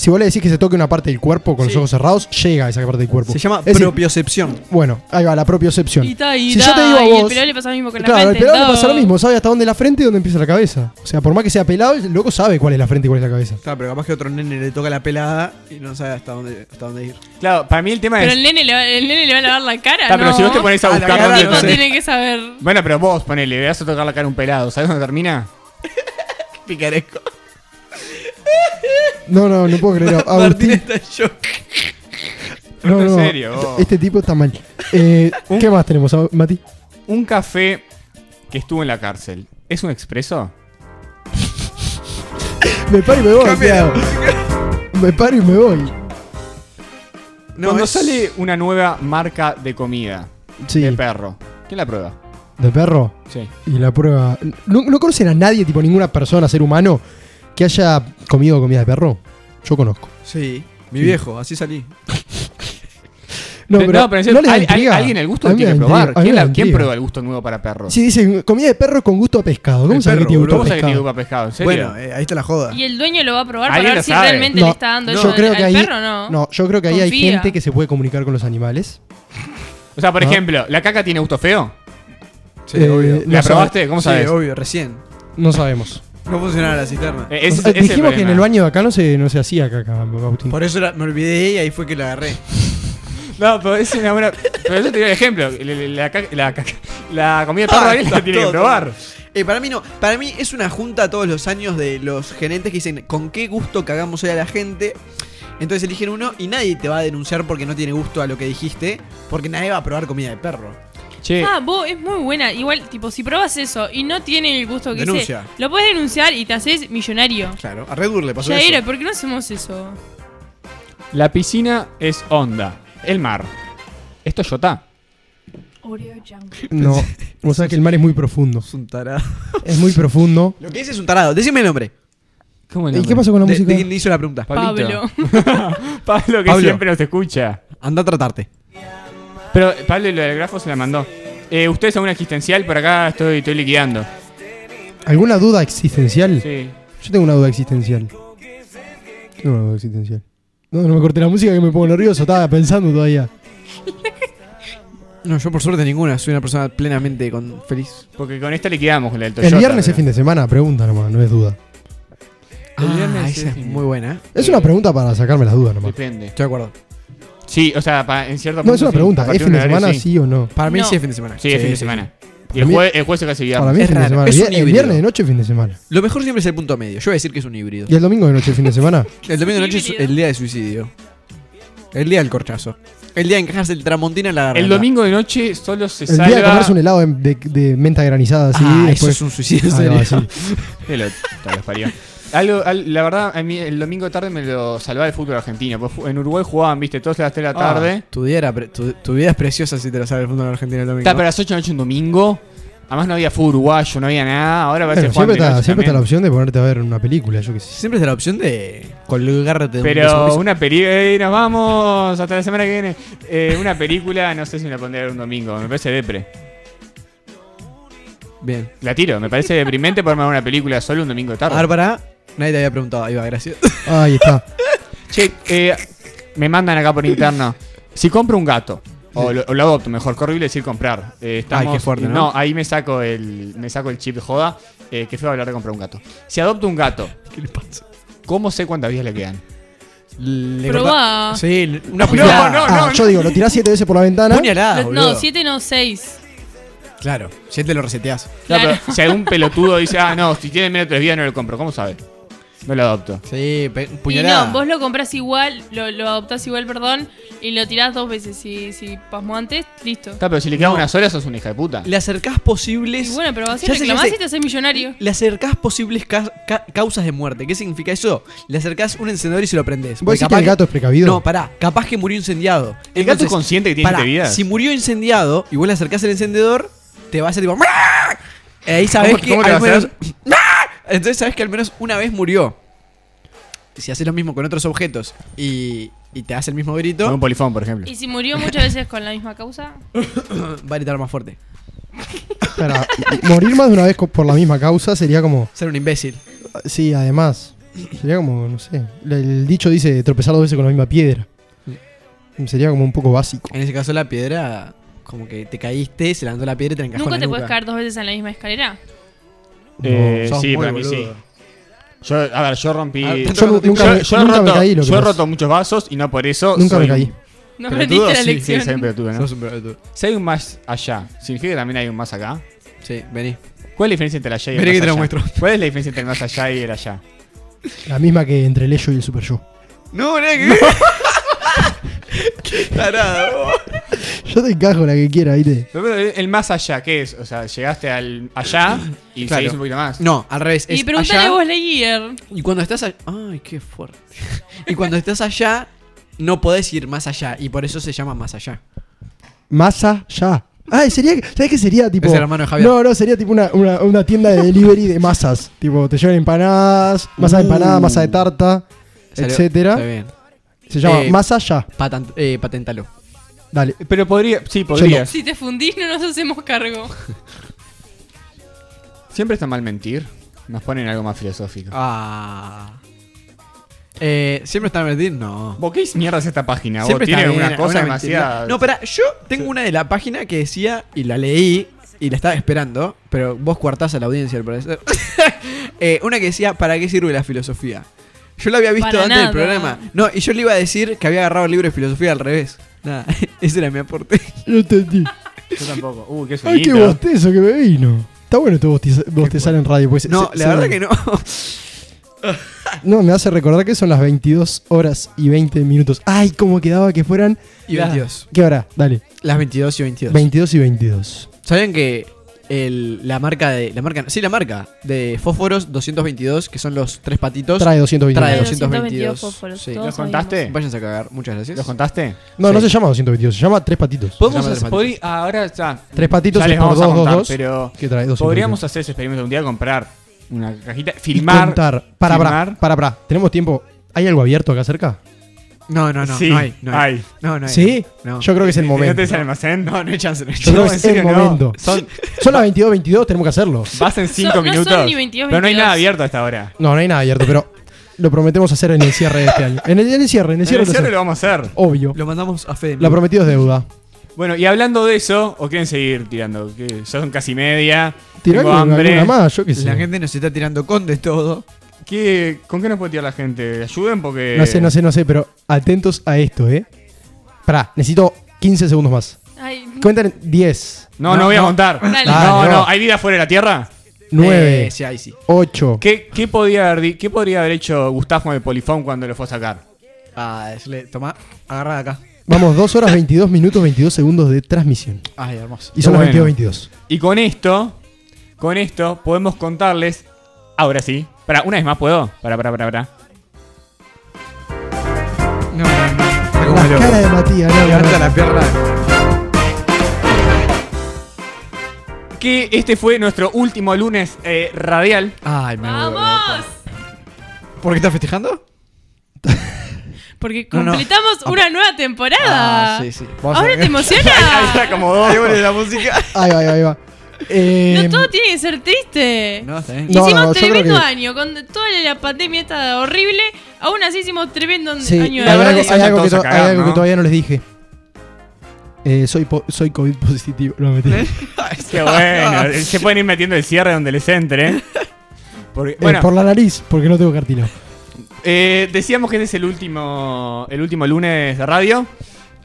si vos le decís que se toque una parte del cuerpo con Sí. los ojos cerrados, llega a esa parte del cuerpo. Se llama Es decir, propiocepción. bueno, ahí va, la propiocepción. Y ta, y Si ta, yo te digo a y el vos- pelado le pasa lo mismo con la Claro, el pelado le pasa lo mismo, sabe hasta dónde es la frente y dónde empieza la cabeza. O sea, por más que sea pelado, el loco sabe cuál es la frente y cuál es la cabeza. Claro, pero capaz que otro nene le toca la pelada y no sabe hasta dónde, hasta dónde ir. Claro, para mí el tema Pero es. el nene, le va, el nene le va a lavar la cara, Ah, pero si vos te pones a Ah, la buscar cara dónde. no sé. tiene que saber. Bueno, pero vos ponele, le vas a tocar la cara a un pelado, ¿sabes dónde termina? Picaresco. No, no, no puedo creer. Martín Agustín. está en shock. No, en no. serio, vos. Este tipo está mal. Eh, ¿Qué más tenemos, Mati? Un café que estuvo en la cárcel. ¿Es un expreso? Me paro y me voy. Me paro y me voy. No, Cuando es- sale una nueva marca de comida Sí. de perro, ¿quién la prueba? ¿De perro? Sí. Y la prueba. ¿No, no conocen a nadie, tipo ninguna persona, ser humano, que haya comido comida de perro? Yo conozco. Sí, mi Sí. viejo, así salí. No, Pe- pero, no, pero en serio, ¿no les da hay, hay intriga? alguien el gusto A que me quiere da probar. intriga, a mí ¿Quién, me da la- quién intriga. prueba el gusto nuevo para perros? Sí, dicen comida de perro con gusto a pescado. ¿Cómo El sabes que perro, tiene gusto boludo. a ¿Cómo sabes que tiene pescado? gusto para pescado? ¿En serio? Bueno, eh, ahí está la joda. Y el dueño lo va a probar para Alguien ver lo si sabe. realmente No, le está dando yo eso creo al que ahí, perro o no. no, yo creo que ahí hay Confía. gente que se puede comunicar con los animales. O sea, por ¿No? ejemplo, ¿la caca tiene gusto feo? Sí, Eh, obvio. no ¿La sabe- probaste? ¿Cómo sabes? Sí, obvio, recién. No sabemos. No funcionaba la cisterna. Eh, O sea, ese dijimos que en problema. el baño de acá no se, no se hacía caca, Agustín. Por eso la- me olvidé y ahí fue que la agarré. No, pero es una buena. Pero eso te digo el ejemplo. La, la, caca- la caca- la comida de perro Ah, alguien la está tiene que todo, probar. Eh, para mí no, para mí es una junta todos los años de los gerentes que dicen con qué gusto cagamos hoy a la gente. Entonces eligen uno y nadie te va a denunciar porque no tiene gusto a lo que dijiste, porque nadie va a probar comida de perro. Che, Ah, vos, es muy buena. Igual, tipo, si probas eso y no tiene el gusto que Denuncia. sé, lo puedes denunciar y te haces millonario. Claro, a Red Bull le pasó Ya eso. era, ¿por qué no hacemos eso? la piscina es onda. El mar. ¿Esto es Jungle. No, vos sabés que el mar es muy profundo. Es un tarado. Es muy profundo. Lo que dice es un tarado. Decime el nombre. ¿Cómo el ¿Y nombre? qué pasó con la De, música? de quién hizo la pregunta. Pablito. Pablo. Pablo, que Pablo. siempre nos escucha. Anda a tratarte. Pero Pablo lo del grafo se la mandó. Eh, ¿Ustedes alguna existencial? Por acá estoy, estoy liquidando. ¿Alguna duda existencial? Sí. Yo tengo una duda existencial. Tengo una duda existencial. No, no me corté la música que me pongo nervioso. Estaba pensando todavía. No, yo por suerte ninguna. Soy una persona plenamente con feliz. Porque con esta liquidamos con la del Toyota. El viernes pero- es fin de semana, pregunta nomás, no es duda. El Ah, viernes esa es es muy buena. Es una pregunta para sacarme las dudas nomás. Depende. Estoy de acuerdo. Sí, o sea, pa- en cierto No, es punto una sí. A pregunta. ¿Es partir fin de un horario, semana sí o no? Para mí No. sí es fin de semana. Sí, es fin de semana. Y el mí- jueves, el jueves es casi Para mí es Es fin de raro, semana. es El un el híbrido. viernes de noche es fin de semana. Lo mejor siempre es el punto medio. Yo voy a decir que es un híbrido. Y el domingo de noche es fin de semana. El domingo de noche es Híbrido. el día de suicidio. El día del corchazo. El día de encajarse el tramontina en la garganta. El domingo de noche solo se El día de comerse un helado de, de- de menta granizada así. Ah, eso después... es un suicidio en Ah, serio. sí. Los parió. Algo, al- la verdad, a mí el domingo de tarde me lo salvaba el fútbol argentino. pues en Uruguay jugaban, viste, todas las 3 de la tarde. Ah, tu, vida era pre- tu, tu vida es preciosa si te lo sabe el fútbol argentino el domingo. Está, pero a las 8 de la noche un domingo. Además no había fútbol uruguayo, no había nada. Ahora va a ser siempre está, siempre está la opción de ponerte a ver una película, yo qué sé. Siempre está la opción de colgarte de un Pero beso. una película, nos vamos hasta la semana que viene. Eh, una película, no sé si me la pondré a ver un domingo, me parece depre. Bien. La tiro, me parece deprimente ponerme a ver una película solo un domingo de tarde. Ahora para. Nadie te había preguntado. Ahí va, gracias. Ahí está. Che, eh, me mandan acá por interno. Si compro un gato, o lo, o lo adopto, mejor, qué horrible decir comprar. Eh, estamos, Ay, qué fuerte, ¿no? No, ahí me saco el, me saco el chip de joda, eh, que fue a hablar de comprar un gato. Si adopto un gato, ¿Qué le pasa? ¿cómo sé cuántas vidas le quedan? Le Probá. corta- Sí, una No, puñalada. no, ah, yo digo, lo tirás siete veces por la ventana. Puñalada, Lo- boludo. no, 7 no, 6. Claro, si te lo reseteás. Claro, Claro. pero si algún pelotudo dice, ah, no, si tiene menos de tres vidas no lo compro, ¿cómo sabe? No lo adopto. Sí, pe- Y puñalada. no, vos lo compras igual, lo, lo adoptás igual, perdón, y lo tirás dos veces. Si, si pasmó antes, listo. Está, pero si le quedan No. unas horas sos una hija de puta. Le acercás posibles. Y bueno, pero vas a Ya sé, ya reclamar sé. si te haces millonario. Le acercás posibles ca- ca- causas de muerte. ¿Qué significa eso? Le acercás un encendedor y se lo prendés. ¿Vos Porque decís que capaz el gato es precavido? No, pará. Capaz que murió incendiado. ¿El gato es consciente que tiene pará, siete vidas? Si murió incendiado y vos le acercás el encendedor, te va a hacer tipo. Ahí sabes ¿Cómo- que cómo al va a menos. hacer? Entonces sabes que al menos una vez murió. Si haces lo mismo con otros objetos y, y te hace el mismo Con grito, un polifón, por ejemplo. Y si murió muchas veces con la misma causa, va a gritar más fuerte. Morir más de una vez co- por la misma causa sería como. Ser un imbécil. Sí, además. Sería como, no sé. El, el dicho dice tropezar dos veces con la misma piedra. Sería como un poco básico. En ese caso, la piedra, como que te caíste, se levantó la piedra y te encajó ¿nunca en te la puedes caer dos veces en la misma escalera? Eh, sos sí, muy para mí sí. Yo, a ver, yo rompí. Ah, Yo nu- nunca, me- yo he nunca me roto, caí, lo que yo he pasa. roto muchos vasos y no por eso. Nunca soy me caí. No Pelotudo, aprendiste la sí, Sí, lección. soy un pelotudo, ¿no? Sos un pelotudo. Si hay un más allá, ¿significa que también hay un más acá? Sí, vení. ¿Cuál es la diferencia entre el allá y el Vení más que te lo allá? muestro. ¿Cuál es la diferencia entre el más allá y el allá? La misma que entre el ello y el super yo. No, nada que ver. Qué tarado. Yo te encajo la que quiera, ¿viste? Pero el más allá, ¿qué es? O sea, llegaste al allá y Claro. seguís un poquito más. No, al revés. Y es preguntale allá, a vos, Lightyear. Y cuando estás allá. Ay, qué fuerte. y cuando estás allá, no podés ir más allá. Y por eso se llama más allá. Masa ya. Ay, sería. ¿Sabes qué sería? Tipo. Es el hermano de Javier. No, no, sería tipo una, una, una tienda de delivery de masas. tipo, te llevan empanadas, masa de Uh. empanada, masa de tarta, Salió- etcétera. Está bien. Se llama Eh, masa ya. Patent- eh, paténtalo. Dale. Pero podría, sí, podrías. Si te fundís, no nos hacemos cargo. Siempre está mal mentir. Nos ponen algo más filosófico. Ah. Eh, ¿Siempre está mentir? No. ¿Vos qué mierda es esta página? ¿Vos Siempre tiene bien, una cosa mentira. No, espera, yo tengo una de la página que decía, y la leí, y la estaba esperando, pero vos cuartás a la audiencia al parecer. Eh, una que decía, ¿para qué sirve la filosofía? Yo la había visto Para antes nada. del programa. No, y yo le iba a decir que había agarrado el libro de filosofía al revés. Nada, ese era mi aporte. No entendí. Yo tampoco. Uh, qué Ay, qué bostezo que me vino. Está bueno tu bostiza- bostezar en radio. Pues No, se- la se- verdad que no. No, me hace recordar que son las 22 horas y 20 minutos. Ay, cómo quedaba que fueran. Y 22. ¿Qué hora? Dale. Las 22 y 22. 22 y 22. ¿Saben que el- la marca de. La marca, sí, la marca de fósforos 222, que son los tres patitos. Trae 222. Trae Trae 222. 222 fósforos, Sí. todos ¿Los contaste? Váyanse a cagar, muchas gracias. ¿Los contaste? No, no se llama 222, se llama Tres Patitos. Podemos llama hacer, ah, ahora ya. Tres patitos ya es les por vamos a 2, 2, contar, 2. pero ¿Qué trae? 222. podríamos hacer ese experimento un día comprar una cajita, Y filmar, contar. Para, para, filmar. para, para. ¿Tenemos tiempo? ¿Hay algo abierto acá cerca? No, no, no, Sí, no hay. No hay. hay. No, no hay. ¿Sí? No. Yo creo que es el ¿No momento. tenés el almacén? No, no hay chance. No hay Yo chance. creo No, que en es el serio, no. momento. Son, Son las 22, 22, tenemos que hacerlo. vas en 5 Son- no son minutos. ni 22, pero no hay 22. nada abierto hasta ahora. No, no hay nada abierto, pero lo prometemos hacer en el cierre de este año. En el, en el cierre, en el En cierre. el lo cierre lo vamos a hacer. Obvio. Lo mandamos a Fede. La prometido es deuda. Bueno, y hablando de eso, ¿o quieren seguir tirando? Que ya son casi media. Alguna hambre. más, yo qué sé. La gente nos está tirando con de todo. ¿Qué, ¿Con qué nos puede tirar la gente? Ayuden porque. No sé, no sé, no sé, pero atentos a esto, ¿eh? Pará, necesito 15 segundos más. Ay, Cuentan 10, No, no, voy a contar. Dale. No, Dale, no, no. ¿hay vida fuera de la Tierra? 9, Eh, sí, ahí sí. 8. ¿Qué, qué, podría haber, ¿Qué podría haber hecho Gustavo con el polifón cuando lo fue a sacar? Ah, decirle, toma, agarra de acá. Vamos, 2 horas 22 minutos 22 segundos de transmisión. Ay, hermoso. Y son las bueno. 22, 22. Y con esto, con esto, podemos contarles. Ahora sí. Para, una vez más puedo. Para, para, para, para. No, no, no. Está como La loco. cara de Matías, no, no, Levanta no. la pierna. Que este fue nuestro último lunes eh, radial. Ay, me vuelvo ¡Vamos! ¿Por qué estás festejando? Porque No, no. completamos una nueva temporada. Ah, sí, sí. Vamos ¿Ahora te emociona? Ahí está como dos. Ahí la música. Ahí va, ahí va, ahí va. Eh, No todo tiene que ser triste. No, está bien. No, hicimos no, tremendo que- año, con toda la pandemia esta horrible, aún así hicimos tremendo sí, año hay de verdad algo, hay algo que, todavía no les dije. Eh, soy, po- soy COVID positivo. No, mentira. Qué bueno. Se pueden ir metiendo el cierre donde les entre. Porque, Eh, bueno, por la nariz, porque no tengo cartilla. eh, decíamos que este es el último, el último lunes de radio.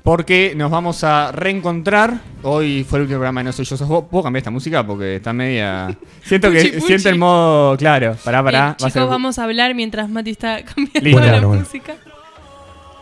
Porque nos vamos a reencontrar. Hoy fue el último programa de No Soy Yo Sos Vos. ¿Puedo cambiar esta música? Porque está media. Siento que Puchi, puchi. siento el modo. Claro, pará, pará. Eh, va a chicos, ser- vamos a hablar mientras Mati está cambiando Listo. la Bueno, bueno. música.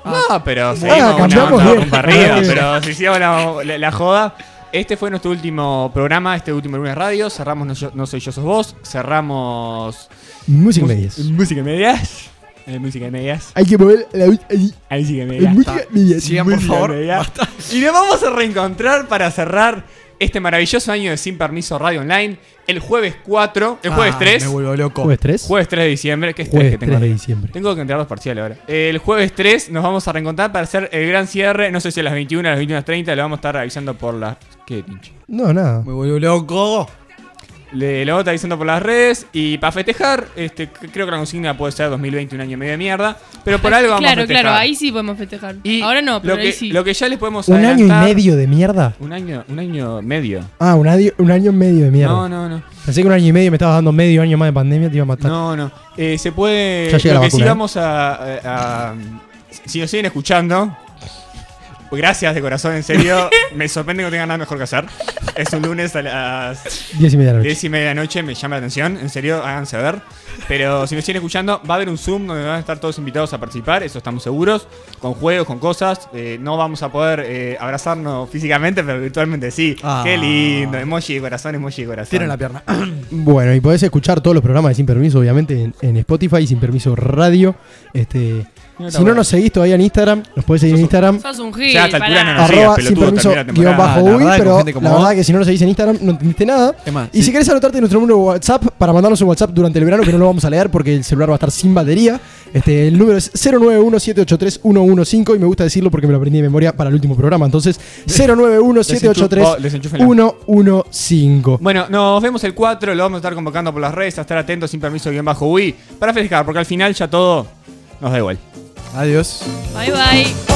No, pero Ah, seguimos una banda bien. rumba arriba, pero si sigamos la, la- la joda. Este fue nuestro último programa, este último lunes radio. Cerramos No, Yo- No Soy Yo Sos Vos. Cerramos. Música Mus- medias. Música en medias. Eh, música en medias. Hay que mover la ahí. Ahí música Eh, medias. Música medias. Sigan, por favor. medias. Y nos vamos a reencontrar para cerrar este maravilloso año de Sin Permiso Radio Online. El jueves 4, el jueves Ah, 3. Me vuelvo loco. ¿Jueves 3? Jueves 3 de diciembre. ¿Qué es 3 Jueves que tengo 3 de diciembre. Tengo que entregar los parciales ahora. El jueves 3 nos vamos a reencontrar para hacer el gran cierre. No sé si a las 21, a las 21.30. Lo vamos a estar avisando por las. ¿Qué pinche? No, nada. Me vuelvo loco. Le, lo estar avisando por las redes. Y para festejar, este, creo que la consigna puede ser 2020, un año y medio de mierda. Pero por algo vamos claro, a festejar. claro, ahí sí podemos festejar. Y Ahora no, pero lo ahí que, sí. lo que ya les podemos ¿Un año y medio de mierda? Un año, un año medio. Ah, un año, un año y medio de mierda. No, no, no. Pensé que un año y medio me estabas dando medio año más de pandemia, te iba a matar. No, no. Eh, se puede. Ya llega lo la que sí ¿eh? vamos a, a- a- Si nos siguen escuchando. Gracias de corazón, en serio. Me sorprende que no tengan nada mejor que hacer. Es un lunes a las Diez y media de la noche. 10 y media de la noche, me llama la atención. En serio, háganse ver. Pero si me siguen escuchando, va a haber un Zoom donde van a estar todos invitados a participar, eso estamos seguros. Con juegos, con cosas. Eh, no vamos a poder eh, abrazarnos físicamente, pero virtualmente sí. Ah. Qué lindo. Emoji de corazón, emoji de corazón. Tienen la pierna. Bueno, y podés escuchar todos los programas de Sin Permiso, obviamente, en, en Spotify, Sin Permiso Radio. Este, si no nos seguís todavía en Instagram, nos podés seguir en Instagram. Sos un gil, Ya, a esta altura pará. no nos sigas, Arroba sin pelotudo, permiso termina la guion temporada. bajo La uy, verdad, pero con gente como la vos. verdad que si no nos seguís en Instagram no entendiste nada. Es más, y si querés anotarte nuestro número de WhatsApp para mandarnos un WhatsApp durante el verano que no lo vamos a leer porque el celular va a estar sin batería. Este, el número es 091-783-115 y me gusta decirlo porque me lo aprendí de memoria para el último programa. Entonces, Desenchu- desenchúfenla. 091-783-115. Bueno, nos vemos el 4, lo vamos a estar convocando por las redes, a estar atentos sin permiso bien bajo UI para festejar, porque al final ya todo nos da igual. Adiós. Bye bye.